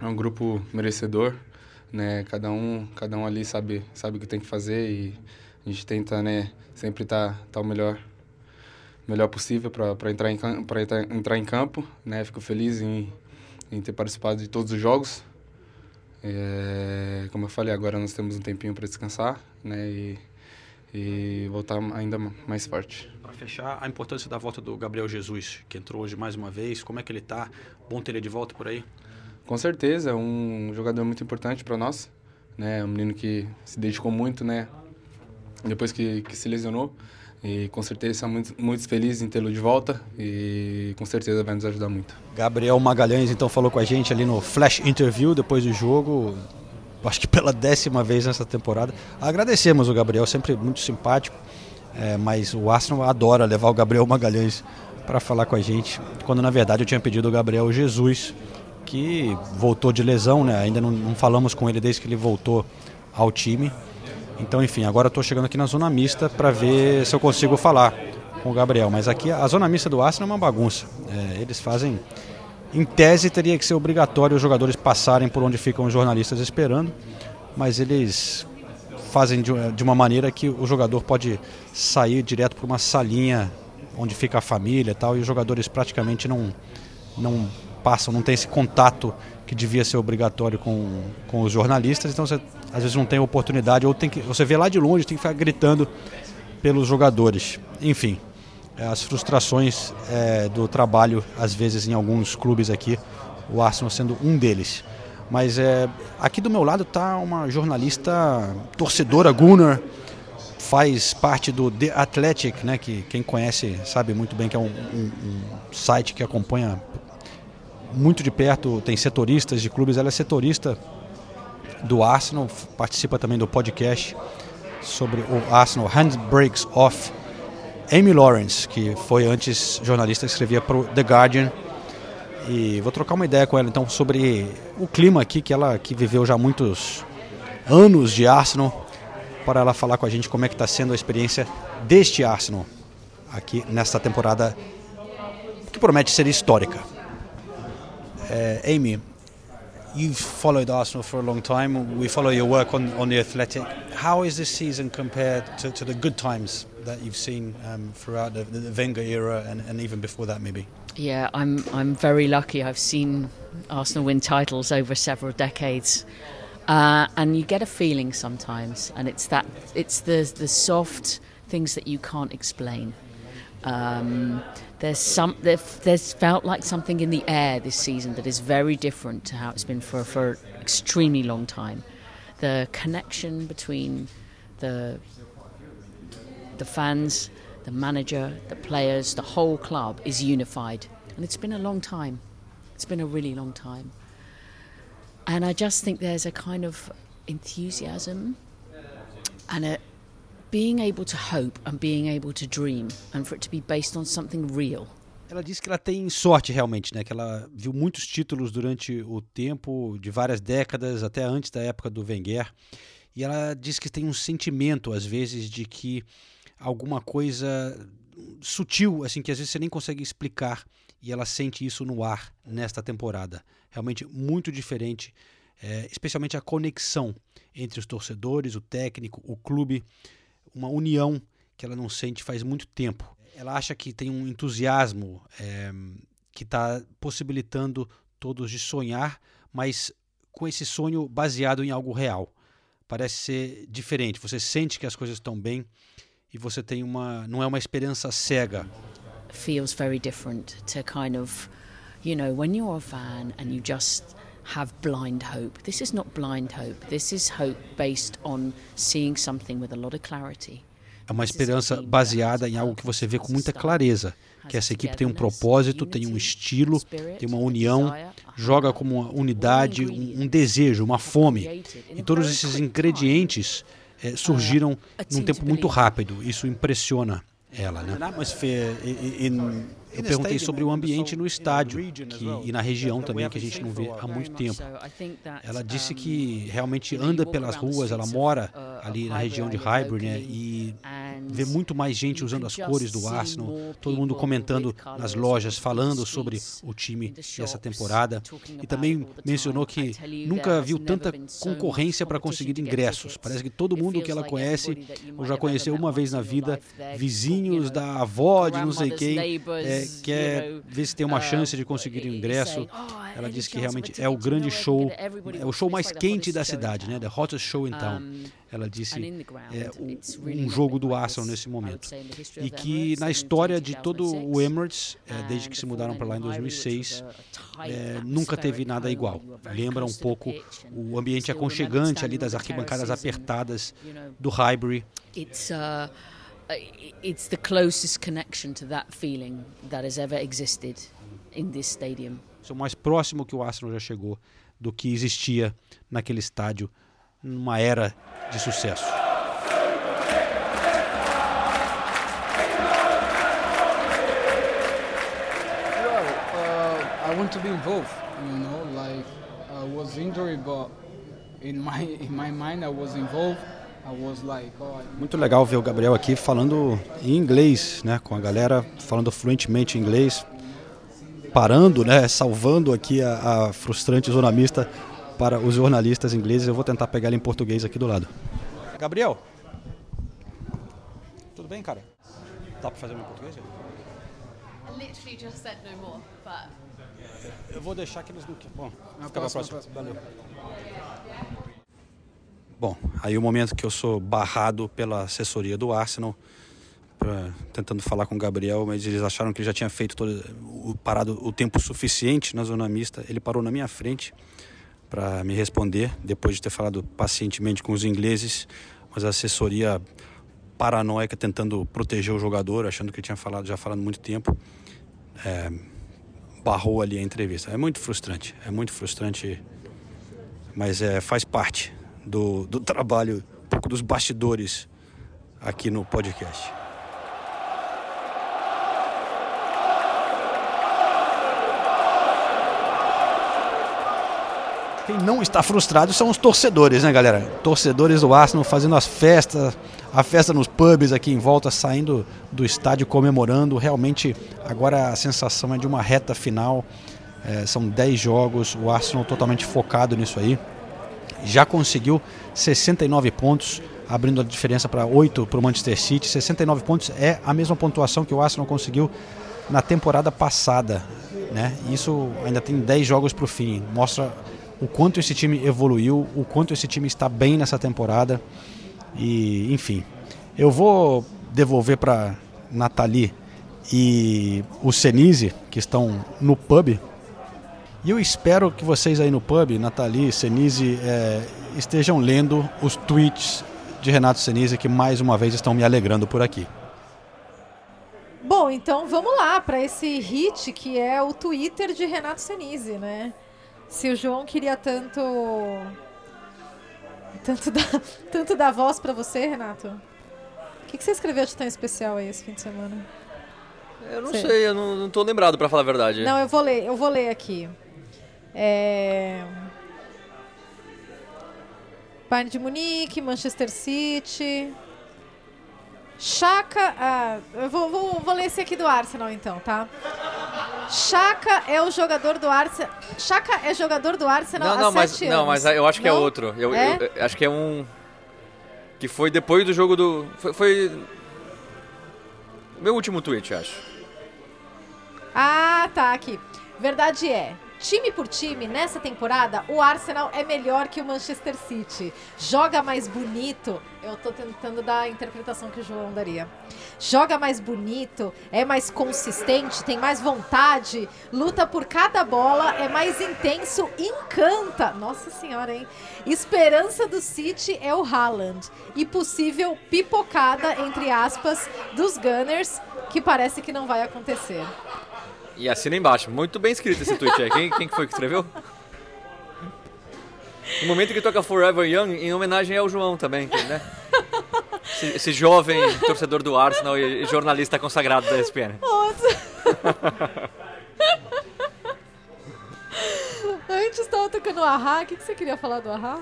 é um grupo merecedor, né? Cada um, cada um ali sabe, sabe o que tem que fazer e a gente tenta, né? Sempre tá, tá o melhor melhor possível para entrar, em, entrar, entrar em campo. Né? Fico feliz em, em ter participado de todos os jogos. É, como eu falei, agora nós temos um tempinho para descansar né? e, e voltar ainda mais forte. Para fechar, a importância da volta do Gabriel Jesus, que entrou hoje mais uma vez. Como é que ele está? Bom ter ele de volta por aí? Com certeza, é um jogador muito importante para nós. Né? Um menino que se dedicou muito né? depois que, que se lesionou. E com certeza estamos muito, muito felizes em tê-lo de volta e com certeza vai nos ajudar muito. Gabriel Magalhães então falou com a gente ali no Flash Interview depois do jogo, acho que pela décima vez nessa temporada. Agradecemos o Gabriel, sempre muito simpático, é, mas o Arsenal adora levar o Gabriel Magalhães para falar com a gente, quando na verdade eu tinha pedido o Gabriel Jesus, que voltou de lesão, né? ainda não, não falamos com ele desde que ele voltou ao time. Então, enfim, agora estou chegando aqui na zona mista para ver se eu consigo falar com o Gabriel. Mas aqui a zona mista do Arsenal é uma bagunça. É, eles fazem. Em tese, teria que ser obrigatório os jogadores passarem por onde ficam os jornalistas esperando, mas eles fazem de, uma maneira que o jogador pode sair direto para uma salinha onde fica a família e tal, e os jogadores praticamente não, não passam, não tem esse contato que devia ser obrigatório com, com os jornalistas, então você às vezes não tem oportunidade, ou tem que, você vê lá de longe, tem que ficar gritando pelos jogadores. Enfim, é, as frustrações é, do trabalho, às vezes em alguns clubes aqui, o Arsenal sendo um deles. Mas é, aqui do meu lado está uma jornalista torcedora, Gunnar, faz parte do The Athletic, né, que quem conhece sabe muito bem que é um, um, um site que acompanha muito de perto, tem setoristas de clubes, ela é setorista do Arsenal, participa também do podcast sobre o Arsenal Handbrakes Off. Amy Lawrence, que foi antes jornalista, escrevia para o The Guardian. E vou trocar uma ideia com ela então sobre o clima aqui, que ela que viveu já muitos anos de Arsenal, para ela falar com a gente como é que está sendo a experiência deste Arsenal aqui nesta temporada que promete ser histórica. É, Amy, you've followed Arsenal for a long time. We follow your work on, on the Athletic. How is this season compared to, to the good times that you've seen um, throughout the, the Wenger era and, and even before that, maybe? Yeah, I'm I'm very lucky. I've seen Arsenal win titles over several decades, uh, and you get a feeling sometimes, and it's that it's the the soft things that you can't explain. Um, there's some there's felt like something in the air this season that is very different to how it's been for for extremely long time. The connection between the the fans, the manager, the players, the whole club is unified, and it's been a long time. It's been a really long time, and I just think there's a kind of enthusiasm and a being able to hope and being able to dream and for it to be based on something real. Ela diz que ela tem sorte realmente, né? Que ela viu muitos títulos durante o tempo de várias décadas, até antes da época do Wenger. E ela diz que tem um sentimento às vezes de que alguma coisa sutil, assim, que às vezes você nem consegue explicar, e ela sente isso no ar nesta temporada. Realmente muito diferente é, especialmente a conexão entre os torcedores, o técnico, o clube, uma união que ela não sente faz muito tempo. Ela acha que tem um entusiasmo é, que está possibilitando todos de sonhar, mas com esse sonho baseado em algo real. Parece ser diferente. Você sente que as coisas estão bem e você tem uma não é uma esperança cega. Feels very different to kind of, you know, when you're a fan and you just have blind hope. This is not blind hope. This is hope based on seeing something with a lot of clarity. É uma esperança baseada em algo que você vê com muita clareza, que essa equipe tem um propósito, tem um estilo, tem uma união, joga como uma unidade, um, um desejo, uma fome. E todos esses ingredientes é, surgiram num tempo muito rápido. Isso impressiona ela, né? Eu perguntei sobre o ambiente no estádio que, e na região também, que a gente não vê há muito tempo. Ela disse que realmente anda pelas ruas, ela mora ali na região de Highbury, né? E vê muito mais gente usando as cores do Arsenal, todo mundo comentando nas lojas, falando sobre o time dessa temporada. E também mencionou que nunca viu tanta concorrência para conseguir ingressos. Parece que todo mundo que ela conhece, ou já conheceu uma vez na vida, vizinhos da avó de não sei quem, é, quer ver se tem uma chance de conseguir um ingresso. Ela disse que realmente é o grande show, é o show mais quente da cidade, né? The hottest show in town. Ela disse é um jogo do Arsenal nesse momento e que na história de todo o Emirates, é, desde que se mudaram para lá em 2006, é, nunca teve nada igual. Lembra um pouco o ambiente aconchegante ali das arquibancadas apertadas do Highbury. It's the closest connection to that feeling that has ever existed in this stadium. É o mais próximo que o Arsenal já chegou do que existia naquele estádio numa era de sucesso. Well, uh, I want to be involved. You know, like I was injured, but in my in my mind I was involved. Muito legal ver o Gabriel aqui falando em inglês, né, com a galera falando fluentemente inglês, parando, né, salvando aqui a, a frustrante zona mista para os jornalistas ingleses. Eu vou tentar pegar ele em português aqui do lado. Gabriel, tudo bem, cara? Dá para fazer em português? literally just said no more, but eu vou deixar que eles não. Bom, fica pra próxima. Valeu. Bom, aí o momento que eu sou barrado pela assessoria do Arsenal, pra, tentando falar com o Gabriel, mas eles acharam que ele já tinha feito todo, o, parado o tempo suficiente na zona mista. Ele parou na minha frente para me responder, depois de ter falado pacientemente com os ingleses, mas a assessoria paranoica tentando proteger o jogador, achando que tinha falado já falado muito tempo, é, barrou ali a entrevista. É muito frustrante, é muito frustrante, mas é, faz parte do, do trabalho, um pouco dos bastidores aqui no podcast. Quem não está frustrado são os torcedores, né, galera? Torcedores do Arsenal fazendo as festas, a festa nos pubs aqui em volta, saindo do estádio comemorando. Realmente, agora a sensação é de uma reta final. É, são 10 jogos, o Arsenal totalmente focado nisso aí já conseguiu 69 pontos, abrindo a diferença para 8 para o Manchester City. 69 pontos é a mesma pontuação que o Arsenal conseguiu na temporada passada. Né? Isso ainda tem 10 jogos para o fim. Mostra o quanto esse time evoluiu, o quanto esse time está bem nessa temporada. E, enfim, eu vou devolver para Nathalie e o Senise, que estão no pub, e eu espero que vocês aí no pub, Nathalie, Senise, é, estejam lendo os tweets de Renato Senise que mais uma vez estão me alegrando por aqui. Bom, então vamos lá para esse hit que é o Twitter de Renato Senise, né? Se o João queria tanto tanto dar, tanto dar voz para você, Renato. O que, que, você escreveu de tão especial aí esse fim de semana? Eu não sei, sei eu não, não tô lembrado para falar a verdade. Não, eu vou ler, eu vou ler aqui. É... Bayern de Munique, Manchester City. Chaka. Ah, eu vou, vou, vou ler esse aqui do Arsenal então, tá? Chaka é o jogador do Arsenal. Chaka é jogador do Arsenal Não, há não, mas, sete não, anos. mas eu acho que é Não? outro. Eu, É? eu- eu acho que é um. Que foi depois do jogo do. Foi. foi meu último tweet, acho. Ah, tá, aqui. Verdade é, time por time, nessa temporada, o Arsenal é melhor que o Manchester City. Joga mais bonito. Eu tô tentando dar a interpretação que o João daria. Joga mais bonito, é mais consistente, tem mais vontade, luta por cada bola, é mais intenso, encanta. Nossa senhora, hein? Esperança do City é o Haaland. E possível pipocada, entre aspas, dos Gunners, que parece que não vai acontecer. E assina embaixo. Muito bem escrito esse tweet aí. Quem, quem que foi que escreveu? No momento que toca Forever Young, em homenagem ao João também, né? Esse, esse jovem torcedor do Arsenal e, jornalista consagrado da ESPN. Nossa. Antes tava tocando o Ahá. O que, que você queria falar do Ahá?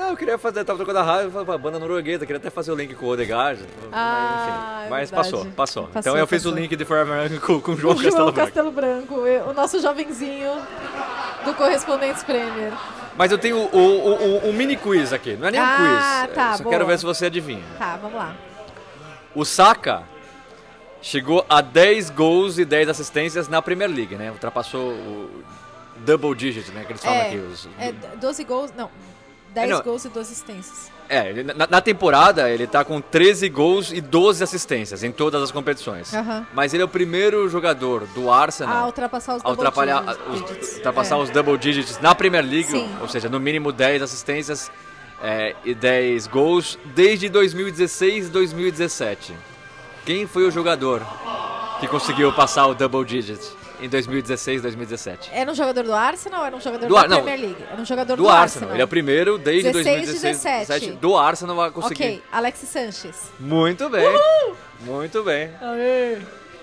Não, eu queria fazer, tava tocando a rádio, falei, pô, banda norueguesa, queria até fazer o link com o Odegaard. Ah, mas, enfim, é mas passou, passou, Passou, Então eu fiz o link de Forever Young com, com o João o Castelo João Branco. Castelo Branco, o nosso jovenzinho do Correspondentes Premier. Mas eu tenho o, o, o- um mini quiz aqui, não é nem um Ah, quiz. tá, eu só boa. quero ver se você adivinha. Tá, vamos lá. O Saka chegou a 10 gols e 10 assistências na Premier League, né? Ultrapassou o double digit, né? Que eles falam é, aqui. Os, é 12 gols, não, 10 É, não. gols e 12 assistências. É, na, na temporada ele tá com 13 gols e 12 assistências em todas as competições. Aham. Mas ele é o primeiro jogador do Arsenal A ultrapassar os a double digits. os- ultrapassar É. os double digits na Premier League, Sim. ou seja, no mínimo 10 assistências é, e 10 gols desde 2016 e 2017. Quem foi o jogador que conseguiu passar o double digit em 2016 e 2017? Era um jogador do Arsenal ou era um jogador Do da Ar- não, Premier League? Era um jogador Do, do, Arsenal. Ele é o primeiro desde 16 e 2016 17. 17 do Arsenal a conseguir. Ok, Alexis Sanches. Muito bem. Muito bem. Aê.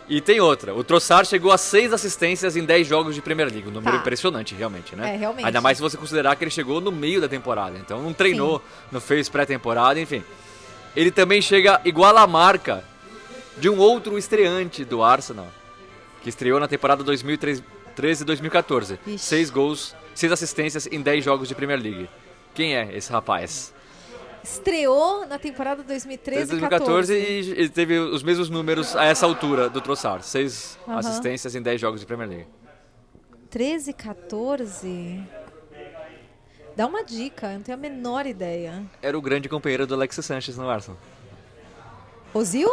E tem outra. O Trossard chegou a 6 assistências em 10 jogos de Premier League. Um número Tá. impressionante, realmente, né? É, realmente. Ainda mais se você considerar que ele chegou no meio da temporada. Então não treinou, não fez pré-temporada, enfim. Ele também chega igual à marca de um outro estreante do Arsenal, que estreou na temporada 2013 e 2014. Ixi. 6 gols, 6 assistências em 10 jogos de Premier League. Quem é esse rapaz? Estreou na temporada 2013 e 2014 14. e ele teve os mesmos números a essa altura do Trossard. Seis assistências em 10 jogos de Premier League. 13, 14. Dá uma dica, eu não tenho a menor ideia. Era o grande companheiro do Alexis Sanchez no Arsenal. Ozil?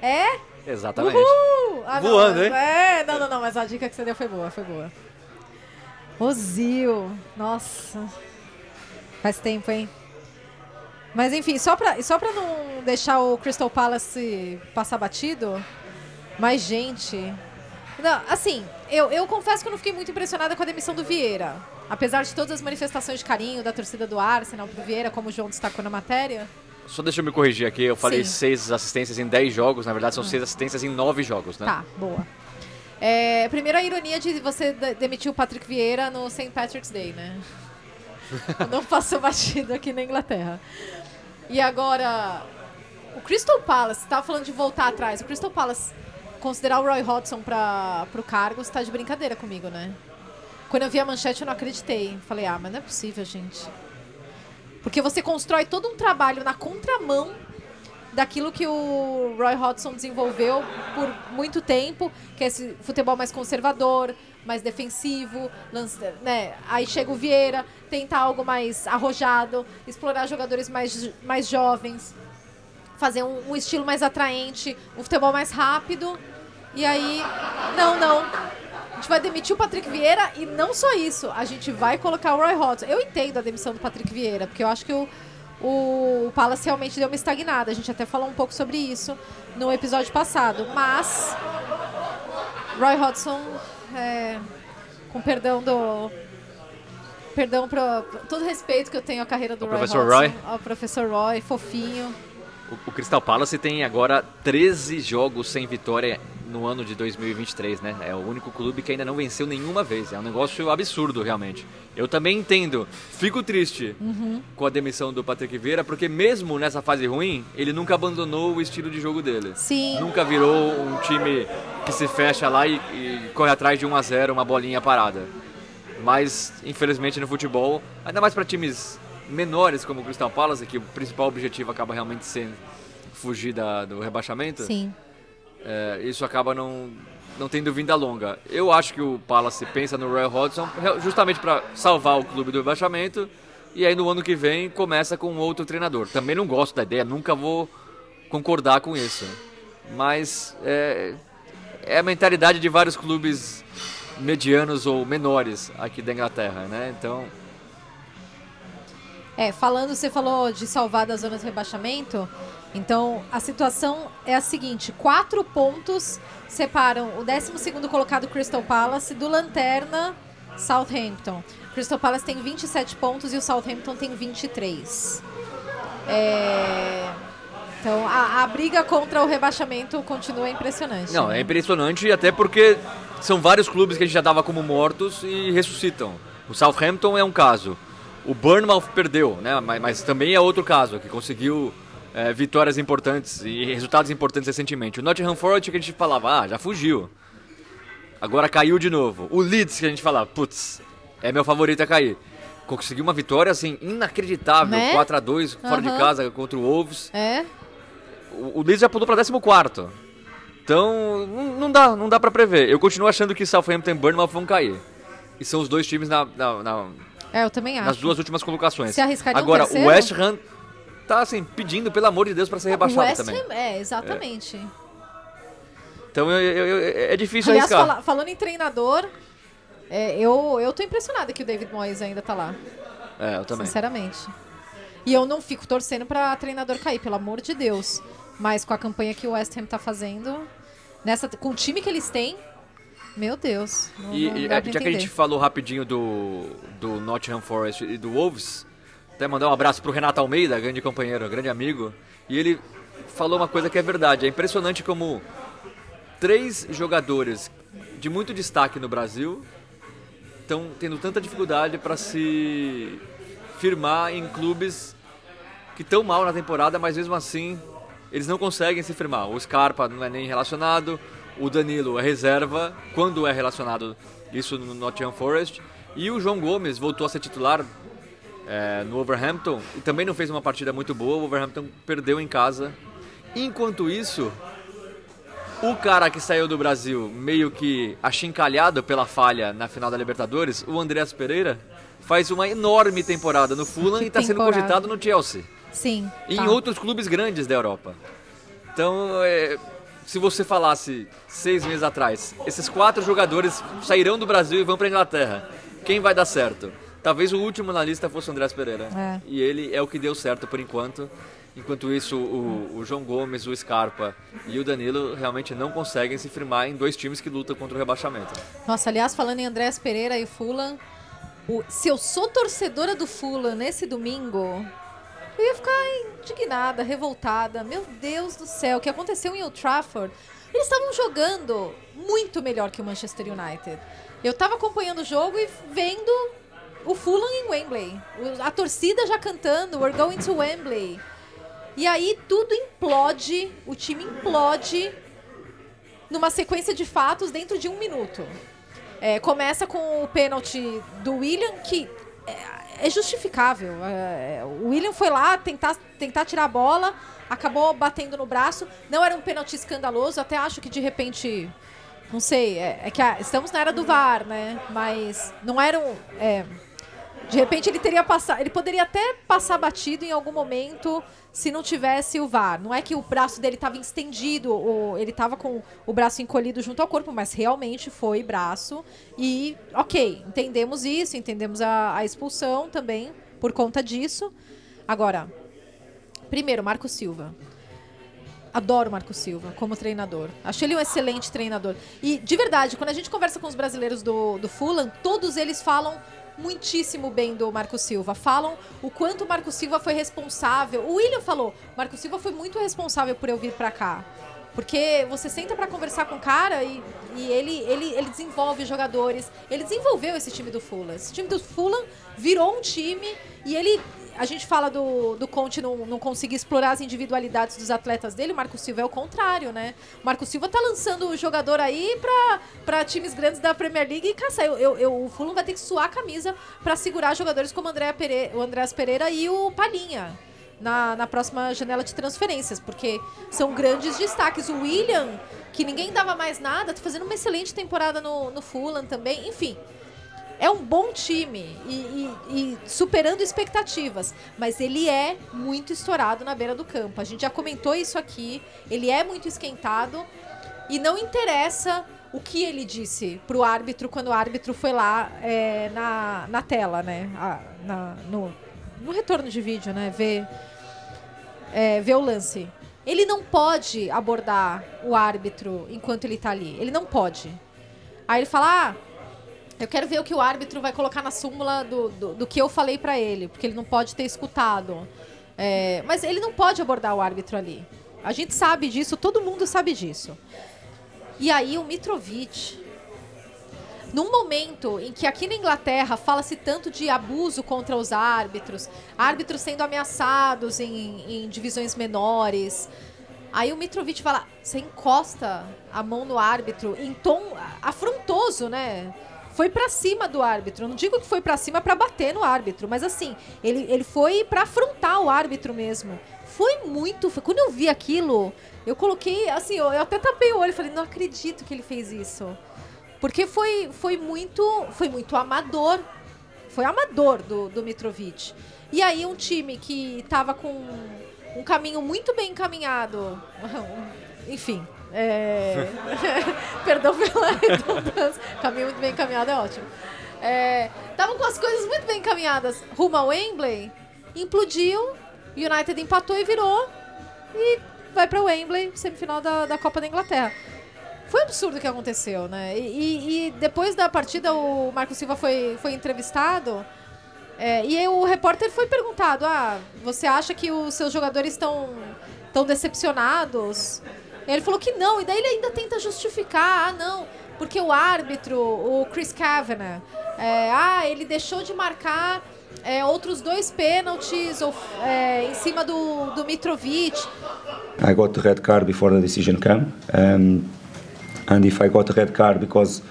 É? Exatamente. Uhul! Ah, não, Voando, mas- hein? É, não, não, não, mas a dica que você deu foi boa, foi boa. Ozil, nossa. Faz tempo, hein? Mas enfim, só pra, só pra não deixar o Crystal Palace passar batido, mas gente. Não, assim, eu, eu confesso que eu não fiquei muito impressionada com a demissão do Vieira. Apesar de todas as manifestações de carinho da torcida do Arsenal pro Vieira, como o João destacou na matéria. Só deixa eu me corrigir aqui. Eu falei Sim. seis assistências em 10 jogos. Na verdade, são seis assistências em 9 jogos, né? Tá, boa. É, primeiro a ironia de você de- demitir o Patrick Vieira no St. Patrick's Day, né? Não passou batido aqui na Inglaterra. E agora, o Crystal Palace, você tava falando de voltar atrás. O Crystal Palace considerar o Roy Hodgson para pro cargo, você tá de brincadeira comigo, né? Quando eu vi a manchete, eu não acreditei. Falei, ah, mas não é possível, gente. Porque você constrói todo um trabalho na contramão daquilo que o Roy Hodgson desenvolveu por muito tempo, que é esse futebol mais conservador, mais defensivo, lance- né? Aí chega o Vieira, tentar algo mais arrojado, explorar jogadores mais, mais jovens, fazer um, um estilo mais atraente, um futebol mais rápido. E aí, não, não. A gente vai demitir o Patrick Vieira e não só isso, a gente vai colocar o Roy Hodgson. Eu entendo a demissão do Patrick Vieira, porque eu acho que o, o Palace realmente deu uma estagnada. A gente até falou um pouco sobre isso no episódio passado. Mas, Roy Hodgson, é, com perdão do. Perdão para todo respeito que eu tenho à carreira do Ao Roy professor Hodgson, Roy. ao professor Roy, fofinho. O, o Crystal Palace tem agora 13 jogos sem vitória no ano de 2023, né? É o único clube que ainda não venceu nenhuma vez. É um negócio absurdo, realmente. Eu também entendo. Fico triste Uhum. com a demissão do Patrick Vieira, porque mesmo nessa fase ruim, ele nunca abandonou o estilo de jogo dele. Sim. Nunca virou um time que se fecha lá e, e corre atrás de 1 a 0 uma bolinha parada. Mas, infelizmente, no futebol, ainda mais para times menores como o Crystal Palace, que o principal objetivo acaba realmente sendo fugir da, do rebaixamento, Sim. É, isso acaba não, não tendo vinda longa. Eu acho que o Palace pensa no Royal Hodgson justamente para salvar o clube do rebaixamento e aí no ano que vem começa com outro treinador. Também não gosto da ideia, nunca vou concordar com isso. Mas é, é a mentalidade de vários clubes medianos ou menores aqui da Inglaterra, né? Então, É, falando, você falou de salvar da zona de rebaixamento. Então, a situação é a seguinte: quatro pontos separam o 12 colocado Crystal Palace do Lanterna Southampton. Crystal Palace tem 27 pontos e o Southampton tem 23. É, Então, a, a briga contra o rebaixamento continua impressionante. não, né? é impressionante até porque são vários clubes que a gente já dava como mortos e ressuscitam. O Southampton é um caso. O Bournemouth perdeu, né? Mas, mas também é outro caso, que conseguiu é, vitórias importantes e resultados importantes recentemente. O Nottingham Forest que a gente falava, ah, já fugiu. Agora caiu de novo. O Leeds que a gente falava, putz, é meu favorito a cair. Conseguiu uma vitória assim inacreditável, Né? 4 a 2 fora de Aham. casa contra o Wolves. É? O, o Leeds já pulou para 14 Então, não, não dá, não dá para prever. Eu continuo achando que Southampton e Bournemouth vão cair. E são os dois times na- na- na, É, eu também acho. nas duas últimas colocações. Se arriscaria um Agora, terceiro? o West Ham tá assim, pedindo, pelo amor de Deus, para ser rebaixado West também. Ham, é, exatamente. Então eu- eu- eu- é difícil Aliás, arriscar. fala- falando em treinador, é, eu, eu tô impressionada que o David Moyes ainda tá lá. É, eu também. Sinceramente. E eu não fico torcendo pra treinador cair, pelo amor de Deus. Mas com a campanha que o West Ham tá fazendo, nessa, com o time que eles têm, meu Deus. Não, E, não e, é, já que a gente falou rapidinho do, do Nottingham Forest e do Wolves, até mandar um abraço pro Renato Almeida, grande companheiro, grande amigo. E ele falou uma coisa que é verdade. É impressionante como três jogadores de muito destaque no Brasil estão tendo tanta dificuldade para se firmar em clubes que estão mal na temporada, mas mesmo assim eles não conseguem se firmar. O Scarpa não é nem relacionado, o Danilo é reserva, quando é relacionado, isso no Nottingham Forest. E o João Gomes voltou a ser titular é, no Overhampton e também não fez uma partida muito boa. O Overhampton perdeu em casa. Enquanto isso, o cara que saiu do Brasil meio que achincalhado pela falha na final da Libertadores, o Andreas Pereira, faz uma enorme temporada no Fulham e está sendo cogitado no Chelsea. Sim. E tá. em outros clubes grandes da Europa. Então, é, se você falasse seis meses atrás, esses quatro jogadores sairão do Brasil e vão para Inglaterra, quem vai dar certo? Talvez o último na lista fosse o Andrés Pereira. É. E ele é o que deu certo por enquanto. Enquanto isso, o, o João Gomes, o Scarpa e o Danilo realmente não conseguem se firmar em dois times que lutam contra o rebaixamento. Nossa, aliás, falando em Andrés Pereira e Fulham, o- se eu sou torcedora do Fulham nesse domingo, eu ia ficar indignada, revoltada. Meu Deus do céu, o que aconteceu em Old Trafford? Eles estavam jogando muito melhor que o Manchester United. Eu estava acompanhando o jogo e vendo o Fulham em Wembley. A torcida já cantando, We're going to Wembley. E aí tudo implode, o time implode numa sequência de fatos dentro de um minuto. É, começa com o pênalti do William, que é, é justificável. É, o William foi lá tentar, tentar tirar a bola, acabou batendo no braço. Não era um pênalti escandaloso, até acho que de repente. Não sei, é, é que a- estamos na era do VAR, né? Mas não era um. De repente ele teria passado. Ele poderia até passar batido em algum momento se não tivesse o VAR. Não é que o braço dele estava estendido, ou ele estava com o braço encolhido junto ao corpo, mas realmente foi braço. E, ok, entendemos isso, entendemos a, a expulsão também por conta disso. Agora, primeiro, Marco Silva. Adoro Marco Silva como treinador. Acho ele um excelente treinador. E, de verdade, quando a gente conversa com os brasileiros do, do Fulham, todos eles falam muitíssimo bem do Marco Silva. Falam o quanto o Marco Silva foi responsável. O William falou: Marco Silva foi muito responsável por eu vir pra cá. Porque você senta pra conversar com o cara e, e ele, ele, ele desenvolve jogadores. Ele desenvolveu esse time do Fulham. Esse time do Fulham virou um time e ele a gente fala do, do Conte não, não conseguir explorar as individualidades dos atletas dele, o Marco Silva é o contrário, né? O Marco Silva tá lançando o jogador aí pra, pra times grandes da Premier League e caçar. Eu, eu, eu- o Fulham vai ter que suar a camisa pra segurar jogadores como André Pere, o Andreas Pereira e o Palhinha. Na, na próxima janela de transferências, porque são grandes destaques. O William, que ninguém dava mais nada, tá fazendo uma excelente temporada no, no Fulham também. Enfim, é um bom time e, e- e superando expectativas, mas ele é muito estourado na beira do campo. A gente já comentou isso aqui. Ele é muito esquentado e não interessa o que ele disse pro árbitro quando o árbitro foi lá é, na, na tela, né? Na- no, no retorno de vídeo, né? Ver, é, ver o lance. Ele não pode abordar o árbitro enquanto ele tá ali. Ele não pode. Aí ele fala: ah, eu quero ver o que o árbitro vai colocar na súmula do, do, do que eu falei pra ele, porque ele não pode ter escutado. É, mas ele não pode abordar o árbitro ali. A gente sabe disso, todo mundo sabe disso. E aí o Mitrovic, num momento em que aqui na Inglaterra fala-se tanto de abuso contra os árbitros, árbitros sendo ameaçados em, em divisões menores. Aí o Mitrovic fala, você encosta a mão no árbitro em tom afrontoso, né? Foi pra cima do árbitro. Não digo que foi pra cima pra bater no árbitro, mas assim, ele, ele foi pra afrontar o árbitro mesmo. Foi muito. foi- Quando eu vi aquilo, eu coloquei, assim, eu, eu até tapei o olho e falei, não acredito que ele fez isso. Porque foi, foi muito. Foi muito amador. Foi amador do, do Mitrovic. E aí um time que tava com um caminho muito bem encaminhado. Enfim. É... Perdão pela redundância. Caminho muito bem encaminhado é ótimo. É... Tava com as coisas muito bem encaminhadas rumo ao Wembley. Implodiu. United empatou e virou. E vai pra Wembley, semifinal da, da Copa da Inglaterra. Foi um absurdo o que aconteceu, né? E, e- e depois da partida, o Marco Silva foi, foi entrevistado. é, e o repórter foi perguntado: Ah, você acha que os seus jogadores estão tão decepcionados? Ele falou que não, e daí ele ainda tenta justificar: ah, não, porque o árbitro, o Chris Kavanagh, é, ah, ele deixou de marcar é, outros dois pênaltis é, em cima do, do Mitrovic. I got the red card before the decision came, um, and if I got the red card because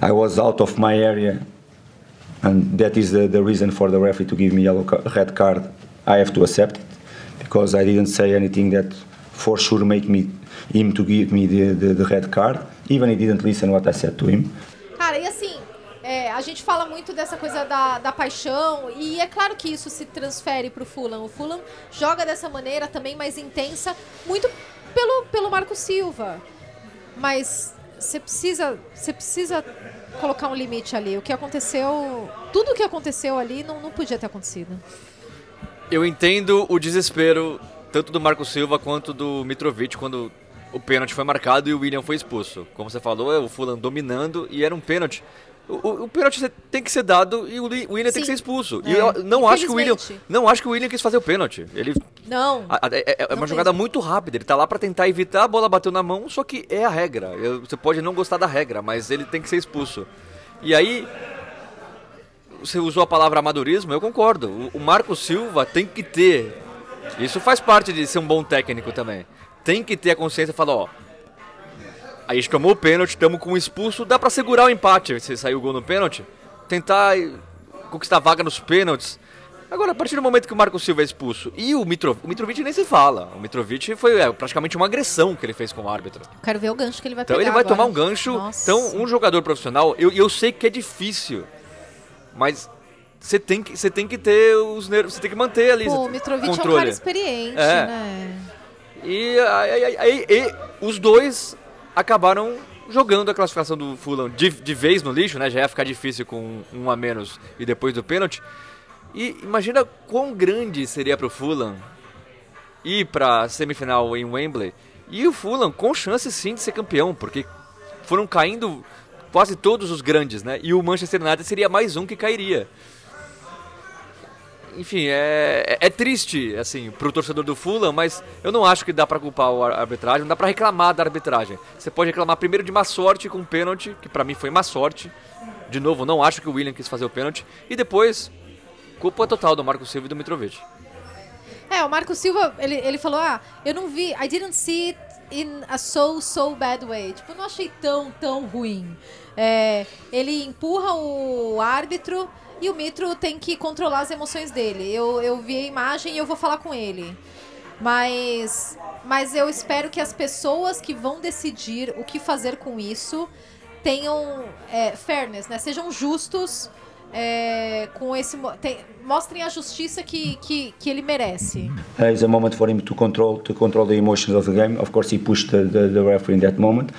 I was out of my area, and that is the, the reason for the referee to give me ca- red card, I have to accept it because I didn't say anything that for sure make me him to give me the, the, the red card. Even he didn't listen what I said to him. Cara, e assim, é, a gente fala muito dessa coisa da, da paixão, e é claro que isso se transfere pro Fulham. O Fulham joga dessa maneira também mais intensa, muito pelo, pelo Marco Silva. Mas você precisa, você precisa colocar um limite ali. O que aconteceu, tudo o que aconteceu ali não, não podia ter acontecido. Eu entendo o desespero tanto do Marco Silva quanto do Mitrovic quando o pênalti foi marcado e o William foi expulso. Como você falou, é o Fulham dominando e era um pênalti. O, o- o pênalti tem que ser dado e o Li- o William tem que Sim. ser expulso. É, E eu não acho que o William, não acho que o William quis fazer o pênalti. Ele Não. a- a- é, é Não uma jogada muito rápida. Ele tá lá pra tentar evitar a bola bateu na mão, só que é a regra. Eu- você pode não gostar da regra, mas ele tem que ser expulso. E aí você usou a palavra amadorismo, eu concordo. O, o Marco Silva tem que ter. Isso faz parte de ser um bom técnico também. Tem que ter a consciência e falar, ó. A gente tomou o pênalti, estamos com um expulso, dá pra segurar o empate se sair o gol no pênalti. Tentar conquistar vaga nos pênaltis. Agora, a partir do momento que o Marco Silva é expulso e o, Mitro, o Mitrovic nem se fala. O Mitrovic foi é, praticamente uma agressão que ele fez com o árbitro. Quero ver o gancho que ele vai Então pegar ele vai agora. tomar um gancho. Nossa. Então, um jogador profissional, eu, eu sei que é difícil, mas você tem que, você tem que ter os nervos, você tem que manter ali Pô, o o Mitrovic é um controle. cara experiente, É. né? E, aí- aí- aí- os dois acabaram jogando a classificação do Fulham de, de vez no lixo, né? Já ia ficar difícil com um a menos e depois do pênalti. E imagina quão grande seria pro Fulham ir pra semifinal em Wembley. E o Fulham com chance sim de ser campeão, porque foram caindo quase todos os grandes, né? E o Manchester United seria mais um que cairia. Enfim, é, é triste, assim, pro torcedor do Fulham, mas eu não acho que dá pra culpar a arbitragem, não dá pra reclamar da arbitragem. Você pode reclamar primeiro de má sorte com o pênalti, que pra mim foi má sorte. De novo, não acho que o William quis fazer o pênalti. E depois, culpa total do Marco Silva e do Mitrovic. É, o Marco Silva, ele, ele falou, ah, eu não vi, I didn't see it in a so, so bad way. Tipo, eu não achei tão, tão ruim. É, ele empurra o árbitro e o Mitro tem que controlar as emoções dele. Eu, eu vi a imagem e eu vou falar com ele. Mas, mas eu espero que as pessoas que vão decidir o que fazer com isso tenham é, fairness, né? Sejam justos é, com esse tem- mostrem a justiça que, que, que ele merece. Uh, it's a for him to control to control the emotions of the game. Of course, he pushed the, referee in that moment.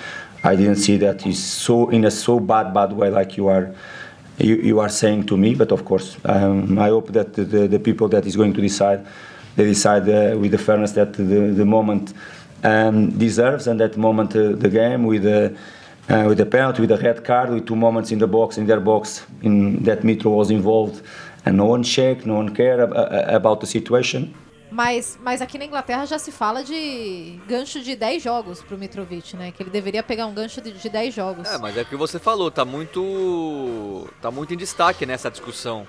I didn't see that he's so in a so bad bad way like you are you, you are saying to me. But of course, um, I hope that the, the, people that is going to decide they decide uh, with the fairness that the, the moment um, deserves and that moment uh, the game with the uh, with the penalty, with the red card, with two moments in the box, in their box, in that Mitro was involved, and no one checked, no one cared ab- uh, about the situation. Mas, mas aqui na Inglaterra já se fala de gancho de 10 jogos pro Mitrovic, né? Que ele deveria pegar um gancho de, de 10 jogos. É, mas é o que você falou, tá muito. tá muito em destaque nessa discussão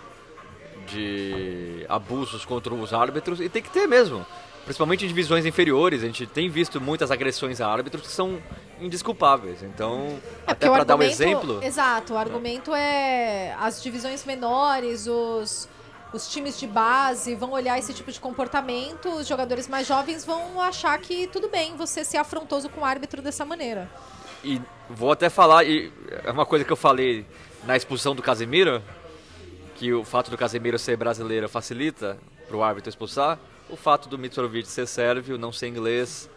de abusos contra os árbitros e tem que ter mesmo. Principalmente em divisões inferiores, a gente tem visto muitas agressões a árbitros que são indesculpáveis. Então, É, até para dar um exemplo, Exato, o argumento é as divisões menores, os, os times de base vão olhar esse tipo de comportamento, os jogadores mais jovens vão achar que tudo bem você ser afrontoso com o árbitro dessa maneira. E vou até falar, e é uma coisa que eu falei na expulsão do Casemiro, que o fato do Casemiro ser brasileiro facilita para o árbitro expulsar, o fato do Mitrovic ser sérvio, não ser inglês,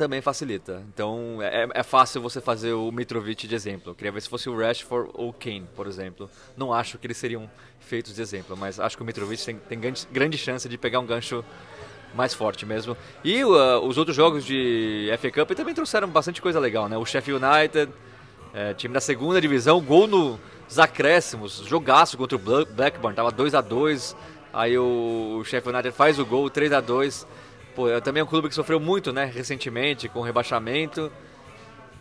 também facilita. Então é, é fácil você fazer o Mitrovic de exemplo. Eu queria ver se fosse o Rashford ou o Kane, por exemplo. Não acho que eles seriam feitos de exemplo, mas acho que o Mitrovic tem, tem grande, grande chance de pegar um gancho mais forte mesmo. E uh, os outros jogos de FA Cup também trouxeram bastante coisa legal, né? O Sheffield United, é, time da segunda divisão, gol nos acréscimos, jogaço contra o Bla- Blackburn, tava 2 a 2 aí o Sheffield United faz o gol, 3 a 2 Pô, é também um clube que sofreu muito, né, recentemente, com rebaixamento.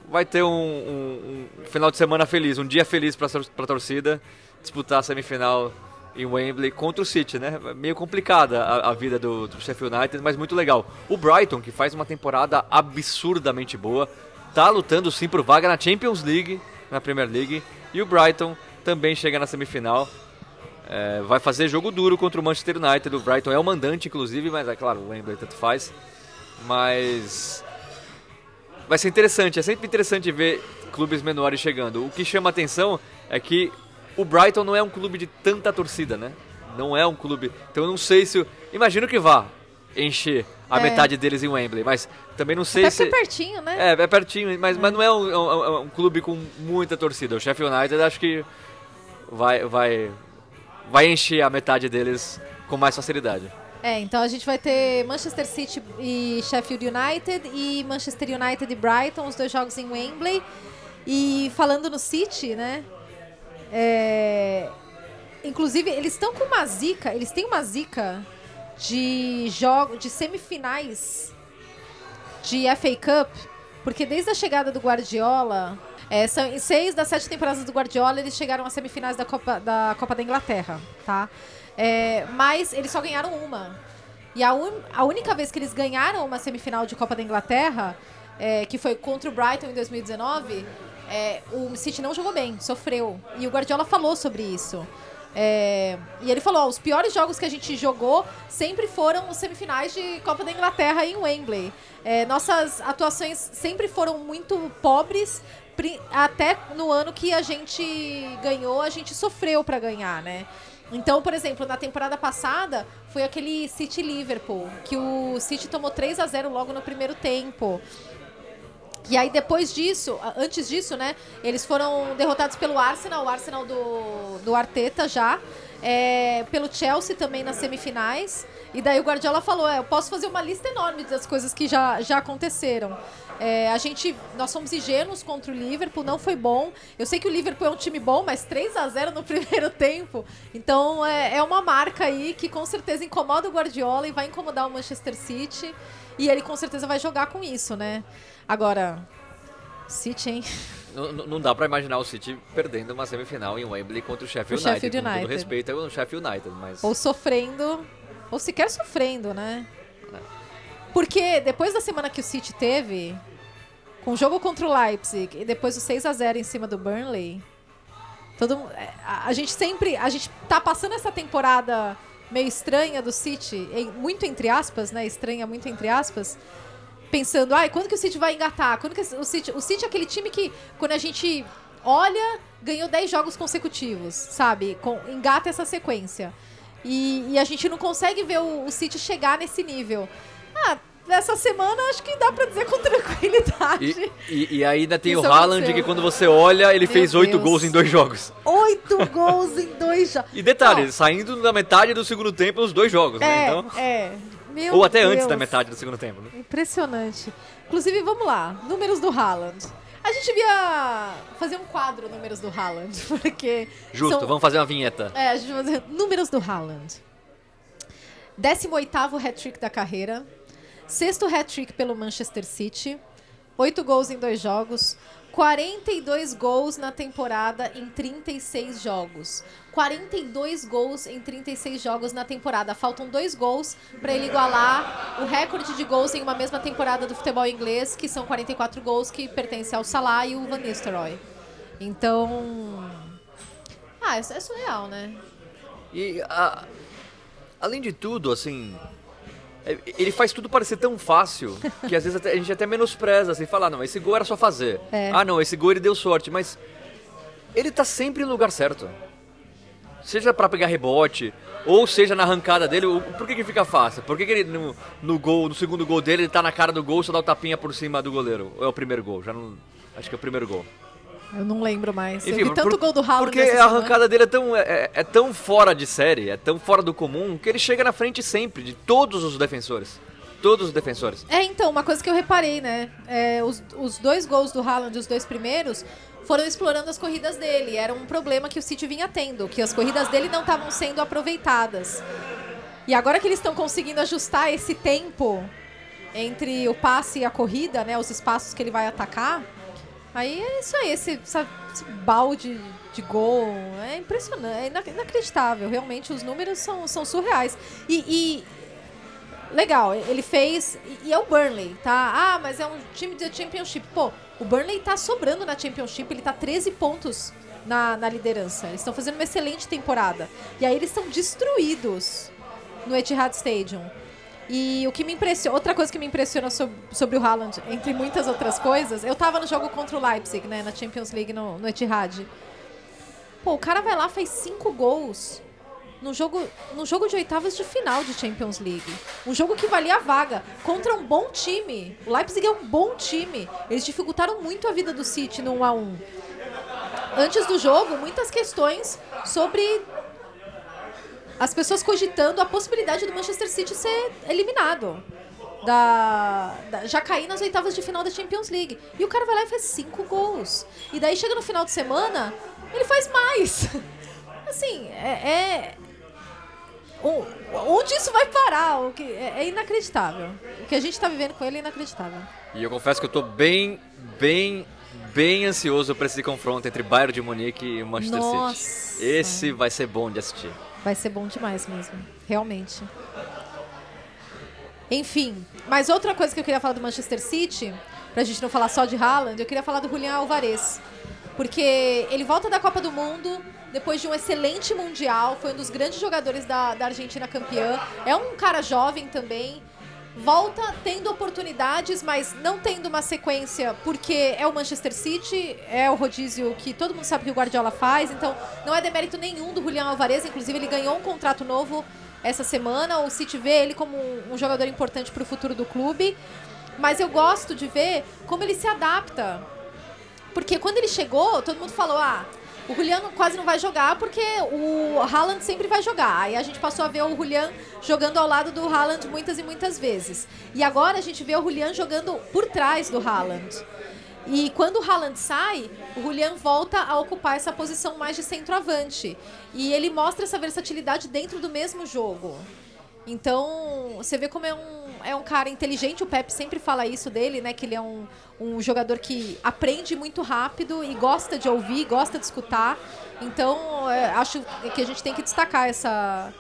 Vai ter um, um- um final de semana feliz, um dia feliz para a torcida, disputar a semifinal em Wembley contra o City, né? Meio complicada a, a vida do, do Sheffield United, mas muito legal. O Brighton, que faz uma temporada absurdamente boa, tá lutando sim por vaga na Champions League, na Premier League, e o Brighton também chega na semifinal. É, vai fazer jogo duro contra o Manchester United. O Brighton é o mandante, inclusive, mas é claro, o Wembley tanto faz. Mas vai ser interessante, é sempre interessante ver clubes menores chegando. O que chama atenção é que o Brighton não é um clube de tanta torcida, né? Não é um clube. Então eu não sei se. Imagino que vá encher a É. metade deles em Wembley, mas também não sei Até se. é pertinho, né? É, é pertinho, mas, mas não é um, um- um clube com muita torcida. O Sheffield United acho que vai, vai, vai encher a metade deles com mais facilidade. É, então a gente vai ter Manchester City e Sheffield United e Manchester United e Brighton, os dois jogos em Wembley. E falando no City, né? é, Inclusive, eles estão com uma zica, eles têm uma zica de jogo, de semifinais de FA Cup, porque desde a chegada do Guardiola, é, são, em seis das sete temporadas do Guardiola, eles chegaram às semifinais da Copa da, Copa da Inglaterra, tá? É, mas eles só ganharam uma. E a, un- a única vez que eles ganharam uma semifinal de Copa da Inglaterra, é, que foi contra o Brighton em 2019, é, o City não jogou bem, sofreu. E o Guardiola falou sobre isso. É, e ele falou: ó, os piores jogos que a gente jogou sempre foram os semifinais de Copa da Inglaterra em Wembley. É, nossas atuações sempre foram muito pobres, até no ano que a gente ganhou, a gente sofreu para ganhar, né? Então, por exemplo, na temporada passada foi aquele City Liverpool, que o City tomou 3 a 0 logo no primeiro tempo. E aí depois disso, antes disso, né, eles foram derrotados pelo Arsenal, o Arsenal do, do Arteta já, é, pelo Chelsea também nas semifinais. E daí o Guardiola falou, é, eu posso fazer uma lista enorme das coisas que já, já aconteceram. É, a gente, nós fomos ingênuos contra o Liverpool, não foi bom. Eu sei que o Liverpool é um time bom, mas 3 a 0 no primeiro tempo. Então é, é uma marca aí que com certeza incomoda o Guardiola e vai incomodar o Manchester City. E ele com certeza vai jogar com isso, né? Agora, City, hein? Não, não- dá pra imaginar o City perdendo uma semifinal em Wembley contra o Sheffield O United. Sheffield Com todo United. respeito ao Sheffield United, mas... Ou sofrendo, ou sequer sofrendo, né? Porque depois da semana que o City teve, com o jogo contra o Leipzig e depois o 6 a 0 em cima do Burnley, todo é, a, gente sempre, a gente tá passando essa temporada meio estranha do City, muito entre aspas, né? Estranha muito entre aspas. Pensando, ai, quando que o City vai engatar? Quando que o City, o City é aquele time que quando a gente olha, ganhou 10 jogos consecutivos, sabe? Com, engata essa sequência. E, e a gente não consegue ver o, o City chegar nesse nível. Ah, nessa semana acho que dá pra dizer com tranquilidade. E, e- e ainda tem Isso o Haaland, aconteceu. que quando você olha, ele Meu fez oito gols em dois jogos. Oito gols em dois jogos. E detalhe, saindo da metade do segundo tempo nos dois jogos, né? É, Então... é. Meu Ou até antes Deus. da metade do segundo tempo, né? Impressionante. Inclusive, vamos lá. Números do Haaland. A gente devia fazer um quadro números do Haaland, porque. Justo, são- vamos fazer uma vinheta. É, a gente vai fazer números do Haaland. 18º hat-trick da carreira. Sexto hat-trick pelo Manchester City. Oito gols em dois jogos. 42 gols na temporada em 36 jogos. 42 gols em 36 jogos na temporada. Faltam dois gols para ele igualar o recorde de gols em uma mesma temporada do futebol inglês, que são 44 gols que pertence ao Salah e o Van Nistelrooy. Então, ah, é, é surreal, né? E a- além de tudo, assim, ele faz tudo parecer tão fácil que às vezes até- a gente até menospreza, assim, fala, não, esse gol era só fazer. É. Ah, não, esse gol ele deu sorte, mas ele tá sempre no lugar certo. Seja pra pegar rebote, ou seja na arrancada dele, por que que fica fácil? Por que, que ele no, no gol, no segundo gol dele, ele tá na cara do gol, só dá o tapinha por cima do goleiro? Ou é o primeiro gol? Já não. Acho que é o primeiro gol. Eu não lembro mais. eu Enfim, vi tanto por- gol do Haaland Porque a arrancada dele é tão, é, é tão fora de série, é tão fora do comum, que ele chega na frente sempre, de todos os defensores. Todos os defensores. É, então, uma coisa que eu reparei, né? É, os, os dois gols do Haaland, os dois primeiros, foram explorando as corridas dele. Era um problema que o City vinha tendo, que as corridas dele não estavam sendo aproveitadas. E agora que eles estão conseguindo ajustar esse tempo entre o passe e a corrida, né? Os espaços que ele vai atacar. Aí é isso aí, esse, essa- esse balde de gol. É impressionante, é ina- inacreditável. Realmente, os números são, são surreais. E, e legal, ele fez. E, e é o Burnley, tá? Ah, mas é um time de Championship. Pô, o Burnley tá sobrando na Championship, ele tá 13 pontos na, na liderança. Eles estão fazendo uma excelente temporada. E aí eles estão destruídos no Etihad Stadium. E o que me impressiona, outra coisa que me impressiona sobre, sobre o Haaland, entre muitas outras coisas, eu tava no jogo contra o Leipzig, né, na Champions League no, no Etihad. Pô, o cara vai lá, faz cinco gols no jogo, no jogo de oitavas de final de Champions League. Um jogo que valia a vaga contra um bom time. O Leipzig é um bom time. Eles dificultaram muito a vida do City no 1 a 1. Antes do jogo, muitas questões sobre as pessoas cogitando a possibilidade do Manchester City ser eliminado. Da, da- já cair nas oitavas de final da Champions League. E o cara vai lá e faz cinco gols. E daí chega no final de semana, ele faz mais. Assim, é. é- onde isso vai parar? O que, é, é inacreditável. O que a gente tá vivendo com ele é inacreditável. E eu confesso que eu tô bem, bem, bem ansioso pra esse confronto entre Bayern de Munique e Manchester Nossa. City. Esse vai ser bom de assistir. Vai ser bom demais mesmo, realmente. Enfim, mas outra coisa que eu queria falar do Manchester City, pra gente não falar só de Haaland, eu queria falar do Julián Alvarez. Porque ele volta da Copa do Mundo depois de um excelente Mundial, foi um dos grandes jogadores da, da Argentina campeã. É um cara jovem também. Volta tendo oportunidades, mas não tendo uma sequência, porque é o Manchester City, é o rodízio que todo mundo sabe que o Guardiola faz, então não é demérito nenhum do Julián Alvarez, inclusive ele ganhou um contrato novo essa semana, o City vê ele como um jogador importante para o futuro do clube, mas eu gosto de ver como ele se adapta porque quando ele chegou, todo mundo falou: ah, o Julian quase não vai jogar porque o Haaland sempre vai jogar. Aí a gente passou a ver o Julian jogando ao lado do Haaland muitas e muitas vezes. E agora a gente vê o Julian jogando por trás do Haaland. E quando o Haaland sai, o Julian volta a ocupar essa posição mais de centroavante. E ele mostra essa versatilidade dentro do mesmo jogo. Então, você vê como é um, é um cara inteligente, o Pep sempre fala isso dele, né? Que ele é um, um jogador que aprende muito rápido e gosta de ouvir, gosta de escutar. Então, é, acho que a gente tem que destacar essa,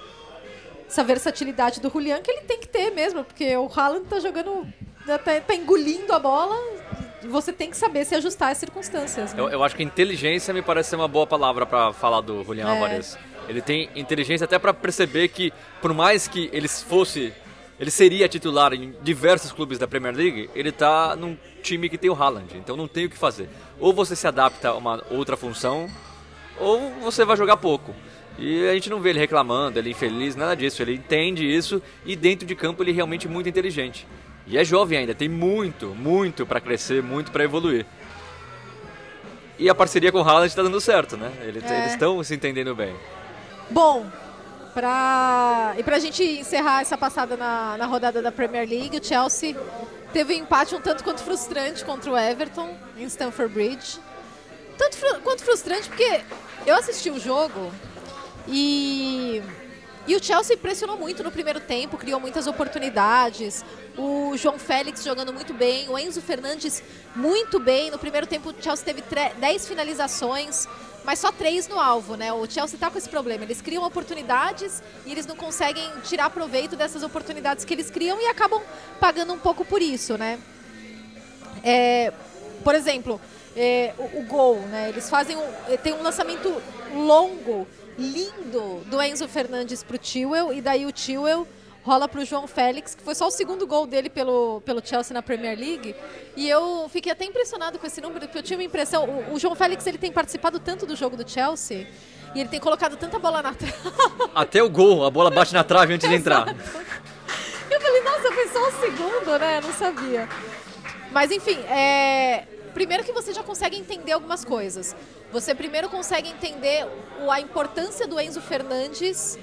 essa versatilidade do Julian, que ele tem que ter mesmo, porque o Haaland tá jogando, tá, tá engolindo a bola, você tem que saber se ajustar às circunstâncias. né? Eu, eu acho que inteligência me parece ser uma boa palavra para falar do Julian É. Alvarez. Ele tem inteligência até para perceber que, por mais que ele fosse, ele seria titular em diversos clubes da Premier League, ele tá num time que tem o Haaland, então não tem o que fazer. Ou você se adapta a uma outra função, ou você vai jogar pouco. E a gente não vê ele reclamando, ele infeliz, nada disso. Ele entende isso e dentro de campo ele é realmente muito inteligente. E é jovem ainda, tem muito, muito para crescer, muito para evoluir. E a parceria com o Haaland está dando certo, né? É. Eles estão se entendendo bem. Bom, pra... e pra gente encerrar essa passada na, na rodada da Premier League, o Chelsea teve um empate um tanto quanto frustrante contra o Everton em Stamford Bridge. Tanto fru- quanto frustrante porque eu assisti o jogo e e o Chelsea pressionou muito no primeiro tempo, criou muitas oportunidades. O João Félix jogando muito bem, o Enzo Fernandes muito bem. No primeiro tempo, o Chelsea teve tre- 10 finalizações, mas só 3 no alvo, né? O Chelsea está com esse problema. Eles criam oportunidades e eles não conseguem tirar proveito dessas oportunidades que eles criam e acabam pagando um pouco por isso, né? É, por exemplo, é, o, o gol, né? Eles fazem um, eh, tem um lançamento longo, lindo do Enzo Fernandes pro Tewell e daí o Tewell rola pro João Félix, que foi só o segundo gol dele pelo, pelo Chelsea na Premier League. E eu fiquei até impressionado com esse número, porque eu tinha uma impressão, o, o João Félix ele tem participado tanto do jogo do Chelsea e ele tem colocado tanta bola na trave. Até o gol, a bola bate na trave antes de entrar. Eu falei, nossa, foi só um segundo, né? Eu não sabia. Mas enfim, é... primeiro que você já consegue entender algumas coisas. Você primeiro consegue entender o- a importância do Enzo Fernandes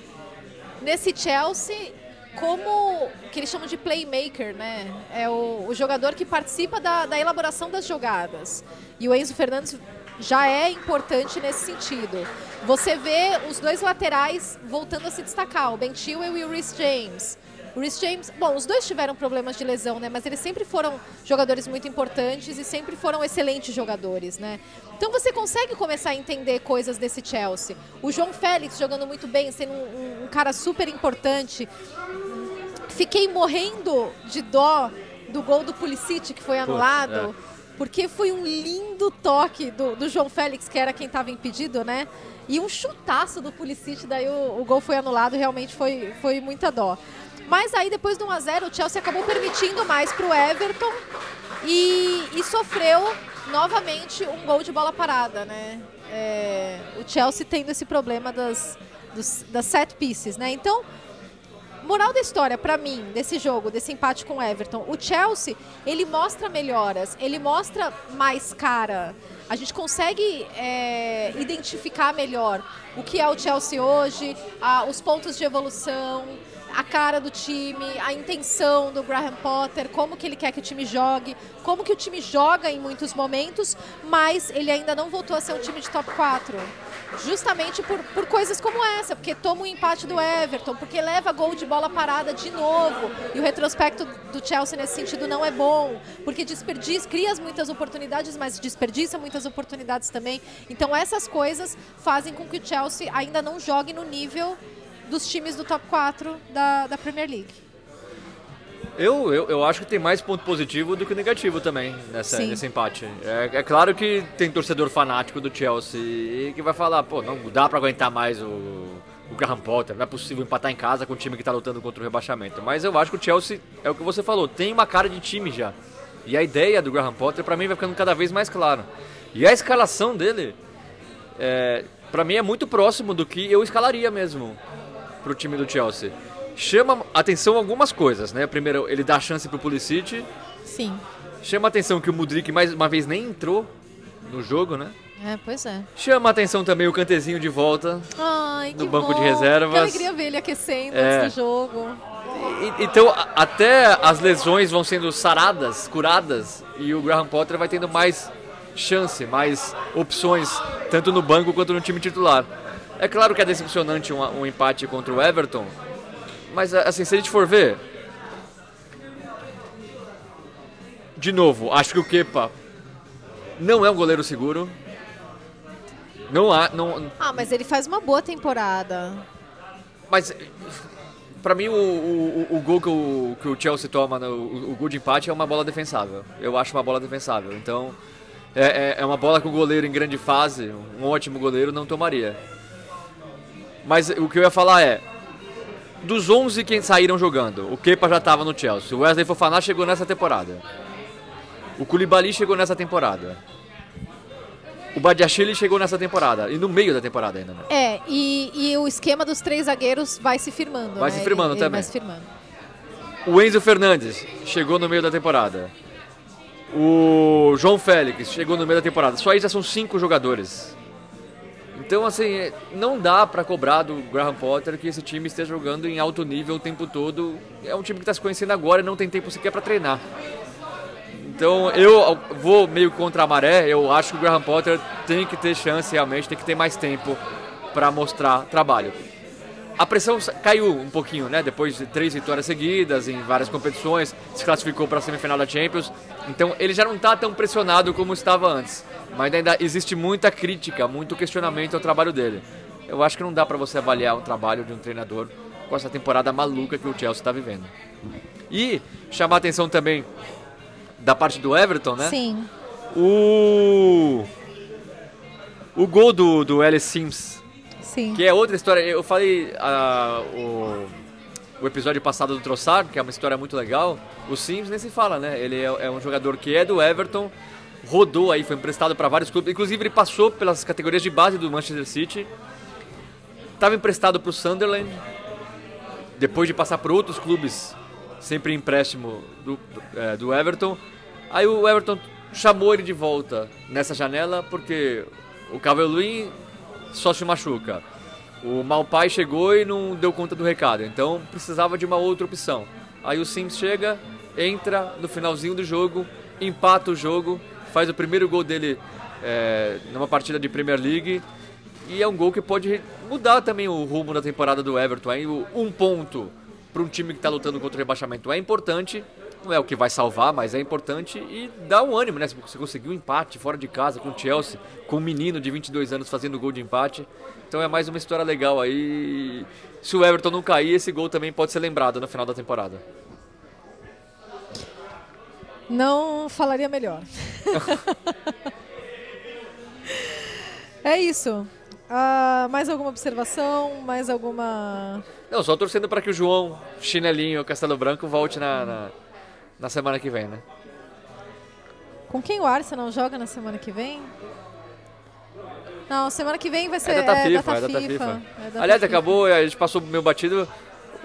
nesse Chelsea como que eles chamam de playmaker, né? É o, o jogador que participa da, da elaboração das jogadas. E o Enzo Fernandes já é importante nesse sentido. Você vê os dois laterais voltando a se destacar, o Ben e o Rhys James. O Rhys James, bom, os dois tiveram problemas de lesão, né? Mas eles sempre foram jogadores muito importantes e sempre foram excelentes jogadores, né? Então você consegue começar a entender coisas desse Chelsea. O João Félix jogando muito bem, sendo um- um cara super importante. Fiquei morrendo de dó do gol do Pulisic que foi anulado. Porque foi um lindo toque do, do João Félix, que era quem estava impedido, né? E um chutaço do Pulisic, daí o, o gol foi anulado, realmente foi, foi muita dó. Mas aí depois do 1x0, o Chelsea acabou permitindo mais para o Everton e, e sofreu novamente um gol de bola parada, né? É, o Chelsea tendo esse problema das, dos- das set pieces, né? Então, moral da história para mim desse jogo, desse empate com o Everton, o Chelsea ele mostra melhoras, ele mostra mais cara. A gente consegue é, identificar melhor o que é o Chelsea hoje, a- os pontos de evolução, a cara do time, a intenção do Graham Potter, como que ele quer que o time jogue, como que o time joga em muitos momentos, mas ele ainda não voltou a ser um time de top 4. Justamente por, por coisas como essa, porque toma um empate do Everton, porque leva gol de bola parada de novo. E o retrospecto do Chelsea nesse sentido não é bom, porque desperdiça, cria muitas oportunidades, mas desperdiça muitas oportunidades também. Então essas coisas fazem com que o Chelsea ainda não jogue no nível dos times do top 4 da, da Premier League. Eu, eu, eu acho que tem mais ponto positivo do que negativo também nessa, Sim. nesse empate. É, é claro que tem torcedor fanático do Chelsea e que vai falar, pô, não dá pra aguentar mais o, o Graham Potter, não é possível empatar em casa com o time que tá lutando contra o rebaixamento. Mas eu acho que o Chelsea, é o que você falou, tem uma cara de time já. E a ideia do Graham Potter, pra mim, vai ficando cada vez mais clara. E a escalação dele, é, para mim, é muito próximo do que eu escalaria mesmo pro time do Chelsea. Chama atenção algumas coisas, né? Primeiro, ele dá chance pro Pulisic. Sim. Chama atenção que o Mudrik mais uma vez nem entrou no jogo, né? É, pois é. Chama atenção também o Cantezinho de volta. Ai, que No banco de bom. reservas. Que alegria ver ele aquecendo É. antes do jogo. E- então, até as lesões vão sendo saradas, curadas, e o Graham Potter vai tendo mais chance, mais opções, tanto no banco quanto no time titular. É claro que é decepcionante um, um empate contra o Everton, Mas assim, se a gente for ver. De novo, acho que o Kepa não é um goleiro seguro. Não há. Não, Ah, mas ele faz uma boa temporada. mas pra mim o, o, o gol que o, que o Chelsea toma, no, o, o gol de empate é uma bola defensável. Eu acho uma bola defensável. Então é, é, é uma bola que o goleiro em grande fase, um ótimo goleiro, não tomaria. Mas o que eu ia falar é, dos 11 que saíram jogando, o Kepa já estava no Chelsea, o Wesley Fofana chegou nessa temporada. O Koulibaly chegou nessa temporada. O Badiachile chegou nessa temporada, e no meio da temporada ainda, né? É, e, e o esquema dos três zagueiros vai se firmando. Vai né? se firmando Ele- ele também. Vai se firmando. O Enzo Fernandes chegou no meio da temporada. O João Félix chegou no meio da temporada. Só aí já são cinco jogadores. Então, assim, é, não dá pra cobrar do Graham Potter que esse time esteja jogando em alto nível o tempo todo. É um time que está se conhecendo agora e não tem tempo sequer pra treinar. Então, eu vou meio contra a maré. Eu acho que o Graham Potter tem que ter chance realmente, tem que ter mais tempo pra mostrar trabalho. A pressão caiu um pouquinho, né? Depois de três vitórias seguidas em várias competições, se classificou para a semifinal da Champions. Então ele já não está tão pressionado como estava antes. Mas ainda existe muita crítica, muito questionamento ao trabalho dele. Eu acho que não dá para você avaliar o trabalho de um treinador com essa temporada maluca que o Chelsea está vivendo. E chamar a atenção também da parte do Everton, né? Sim. O o gol do do Ellis Sims Sim. que é outra história. Eu falei ah, o, o episódio passado do Trossard, que é uma história muito legal. O Sims nem se fala, né? Ele é, é um jogador que é do Everton, rodou aí, foi emprestado para vários clubes. Inclusive, ele passou pelas categorias de base do Manchester City. Estava emprestado para o Sunderland. Depois de passar por outros clubes, sempre em empréstimo do, é, do Everton. Aí o Everton chamou ele de volta nessa janela porque o Calvert-Lewin só se machuca. O Malpai chegou e não deu conta do recado, então precisava de uma outra opção. Aí o Sims chega, entra no finalzinho do jogo, empata o jogo, faz o primeiro gol dele é, numa partida de Premier League e é um gol que pode mudar também o rumo da temporada do Everton. Aí um ponto para um time que está lutando contra o rebaixamento é importante, não é o que vai salvar, mas é importante e dá um ânimo, né? Se você conseguiu um empate fora de casa com o Chelsea, com um menino de 22 anos fazendo gol de empate. Então é mais uma história legal aí. Se o Everton não cair, esse gol também pode ser lembrado no final da temporada. Não falaria melhor. é isso. Ah, mais alguma observação? Mais alguma. Não, só torcendo para que o João Chinelinho Castelo Branco volte na, na, na semana que vem, né? Com quem o Arsenal joga na semana que vem? Não, semana que vem vai ser É data FIFA, data é data FIFA. FIFA. É data Aliás, FIFA. acabou, a gente passou meu batido.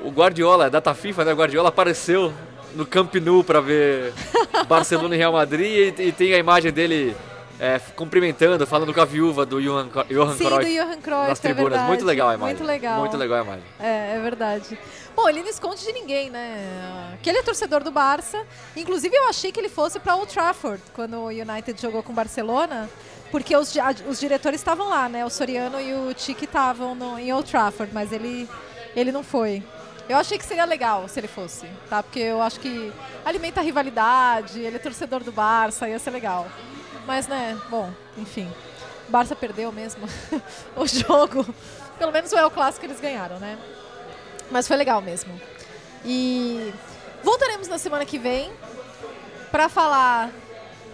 O Guardiola, é data FIFA, né? O Guardiola apareceu no Camp Nou para ver Barcelona e Real Madrid e, e tem a imagem dele é, cumprimentando, falando com a viúva do Johan, Johan Sim, Cruyff do Johan Cruyff, nas é tribunas. verdade. Muito legal a imagem. Muito legal. Muito legal a imagem. É, é verdade. Bom, ele não esconde de ninguém, né? Que ele é torcedor do Barça. Inclusive, eu achei que ele fosse para Old Trafford quando o United jogou com o Barcelona, porque os, os diretores estavam lá, né? O Soriano e o Tiki estavam em Old Trafford, mas ele, ele não foi. Eu achei que seria legal se ele fosse, tá? Porque eu acho que alimenta a rivalidade, ele é torcedor do Barça, ia ser legal. Mas, né, bom, enfim. O Barça perdeu mesmo o jogo. Pelo menos o El Clássico eles ganharam, né? Mas foi legal mesmo. E voltaremos na semana que vem para falar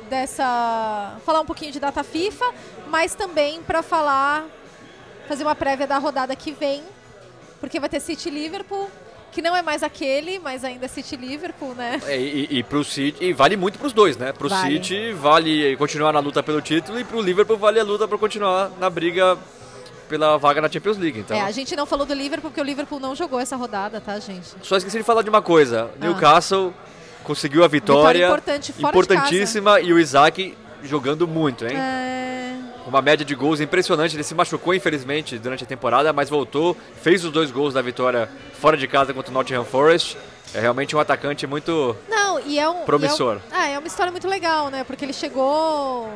dessa, falar um pouquinho de data FIFA, mas também para falar fazer uma prévia da rodada que vem, porque vai ter City Liverpool, que não é mais aquele, mas ainda é City Liverpool, né? É, e, e pro City, e vale muito pros dois, né? Pro Vale. City vale continuar na luta pelo título e pro Liverpool vale a luta para continuar na briga pela vaga na Champions League. Então, É, a gente não falou do Liverpool porque o Liverpool não jogou essa rodada, tá, gente? Só esqueci de falar de uma coisa. Ah. Newcastle conseguiu a vitória. Vitória importante, fora de importantíssima e o Isaac jogando muito, hein? É, Uma média de gols impressionante. Ele se machucou, infelizmente, durante a temporada, mas voltou, fez os dois gols da vitória fora de casa contra o Nottingham Forest. É realmente um atacante muito. Não, e é um. Promissor. e É, um- ah, é uma história muito legal, né? Porque ele chegou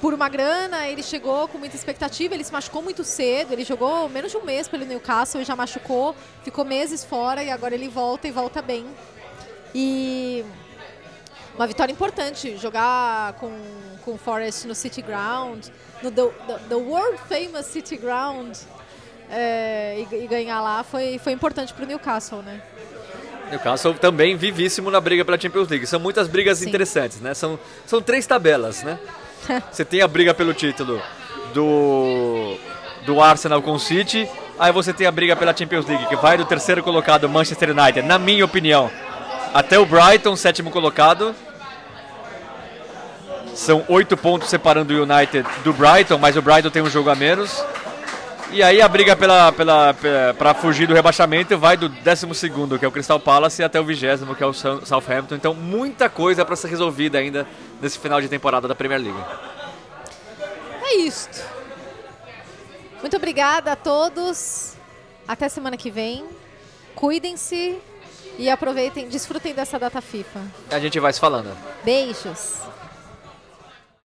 por uma grana, ele chegou com muita expectativa, ele se machucou muito cedo, ele jogou menos de um mês pelo Newcastle e já machucou, ficou meses fora e agora ele volta e volta bem. E uma vitória importante, jogar com, com o Forest no City Ground, no the, the, the World Famous City Ground, é, e, e, ganhar lá foi, foi importante para o Newcastle, né? Newcastle também vivíssimo na briga pela Champions League. São muitas brigas Sim. interessantes, né? São, são três tabelas, né? Você tem a briga pelo título do, do Arsenal com o City, aí você tem a briga pela Champions League, que vai do terceiro colocado, Manchester United, na minha opinião, até o Brighton, sétimo colocado. São oito pontos separando o United do Brighton, mas o Brighton tem um jogo a menos. E aí a briga pela, pela, para fugir do rebaixamento vai do 12 que é o Crystal Palace, até o 20 que é o Southampton. Então muita coisa para ser resolvida ainda nesse final de temporada da Premier League. É isto. Muito obrigada a todos. Até semana que vem. Cuidem-se e aproveitem, desfrutem dessa data FIFA. A gente vai se falando. Beijos.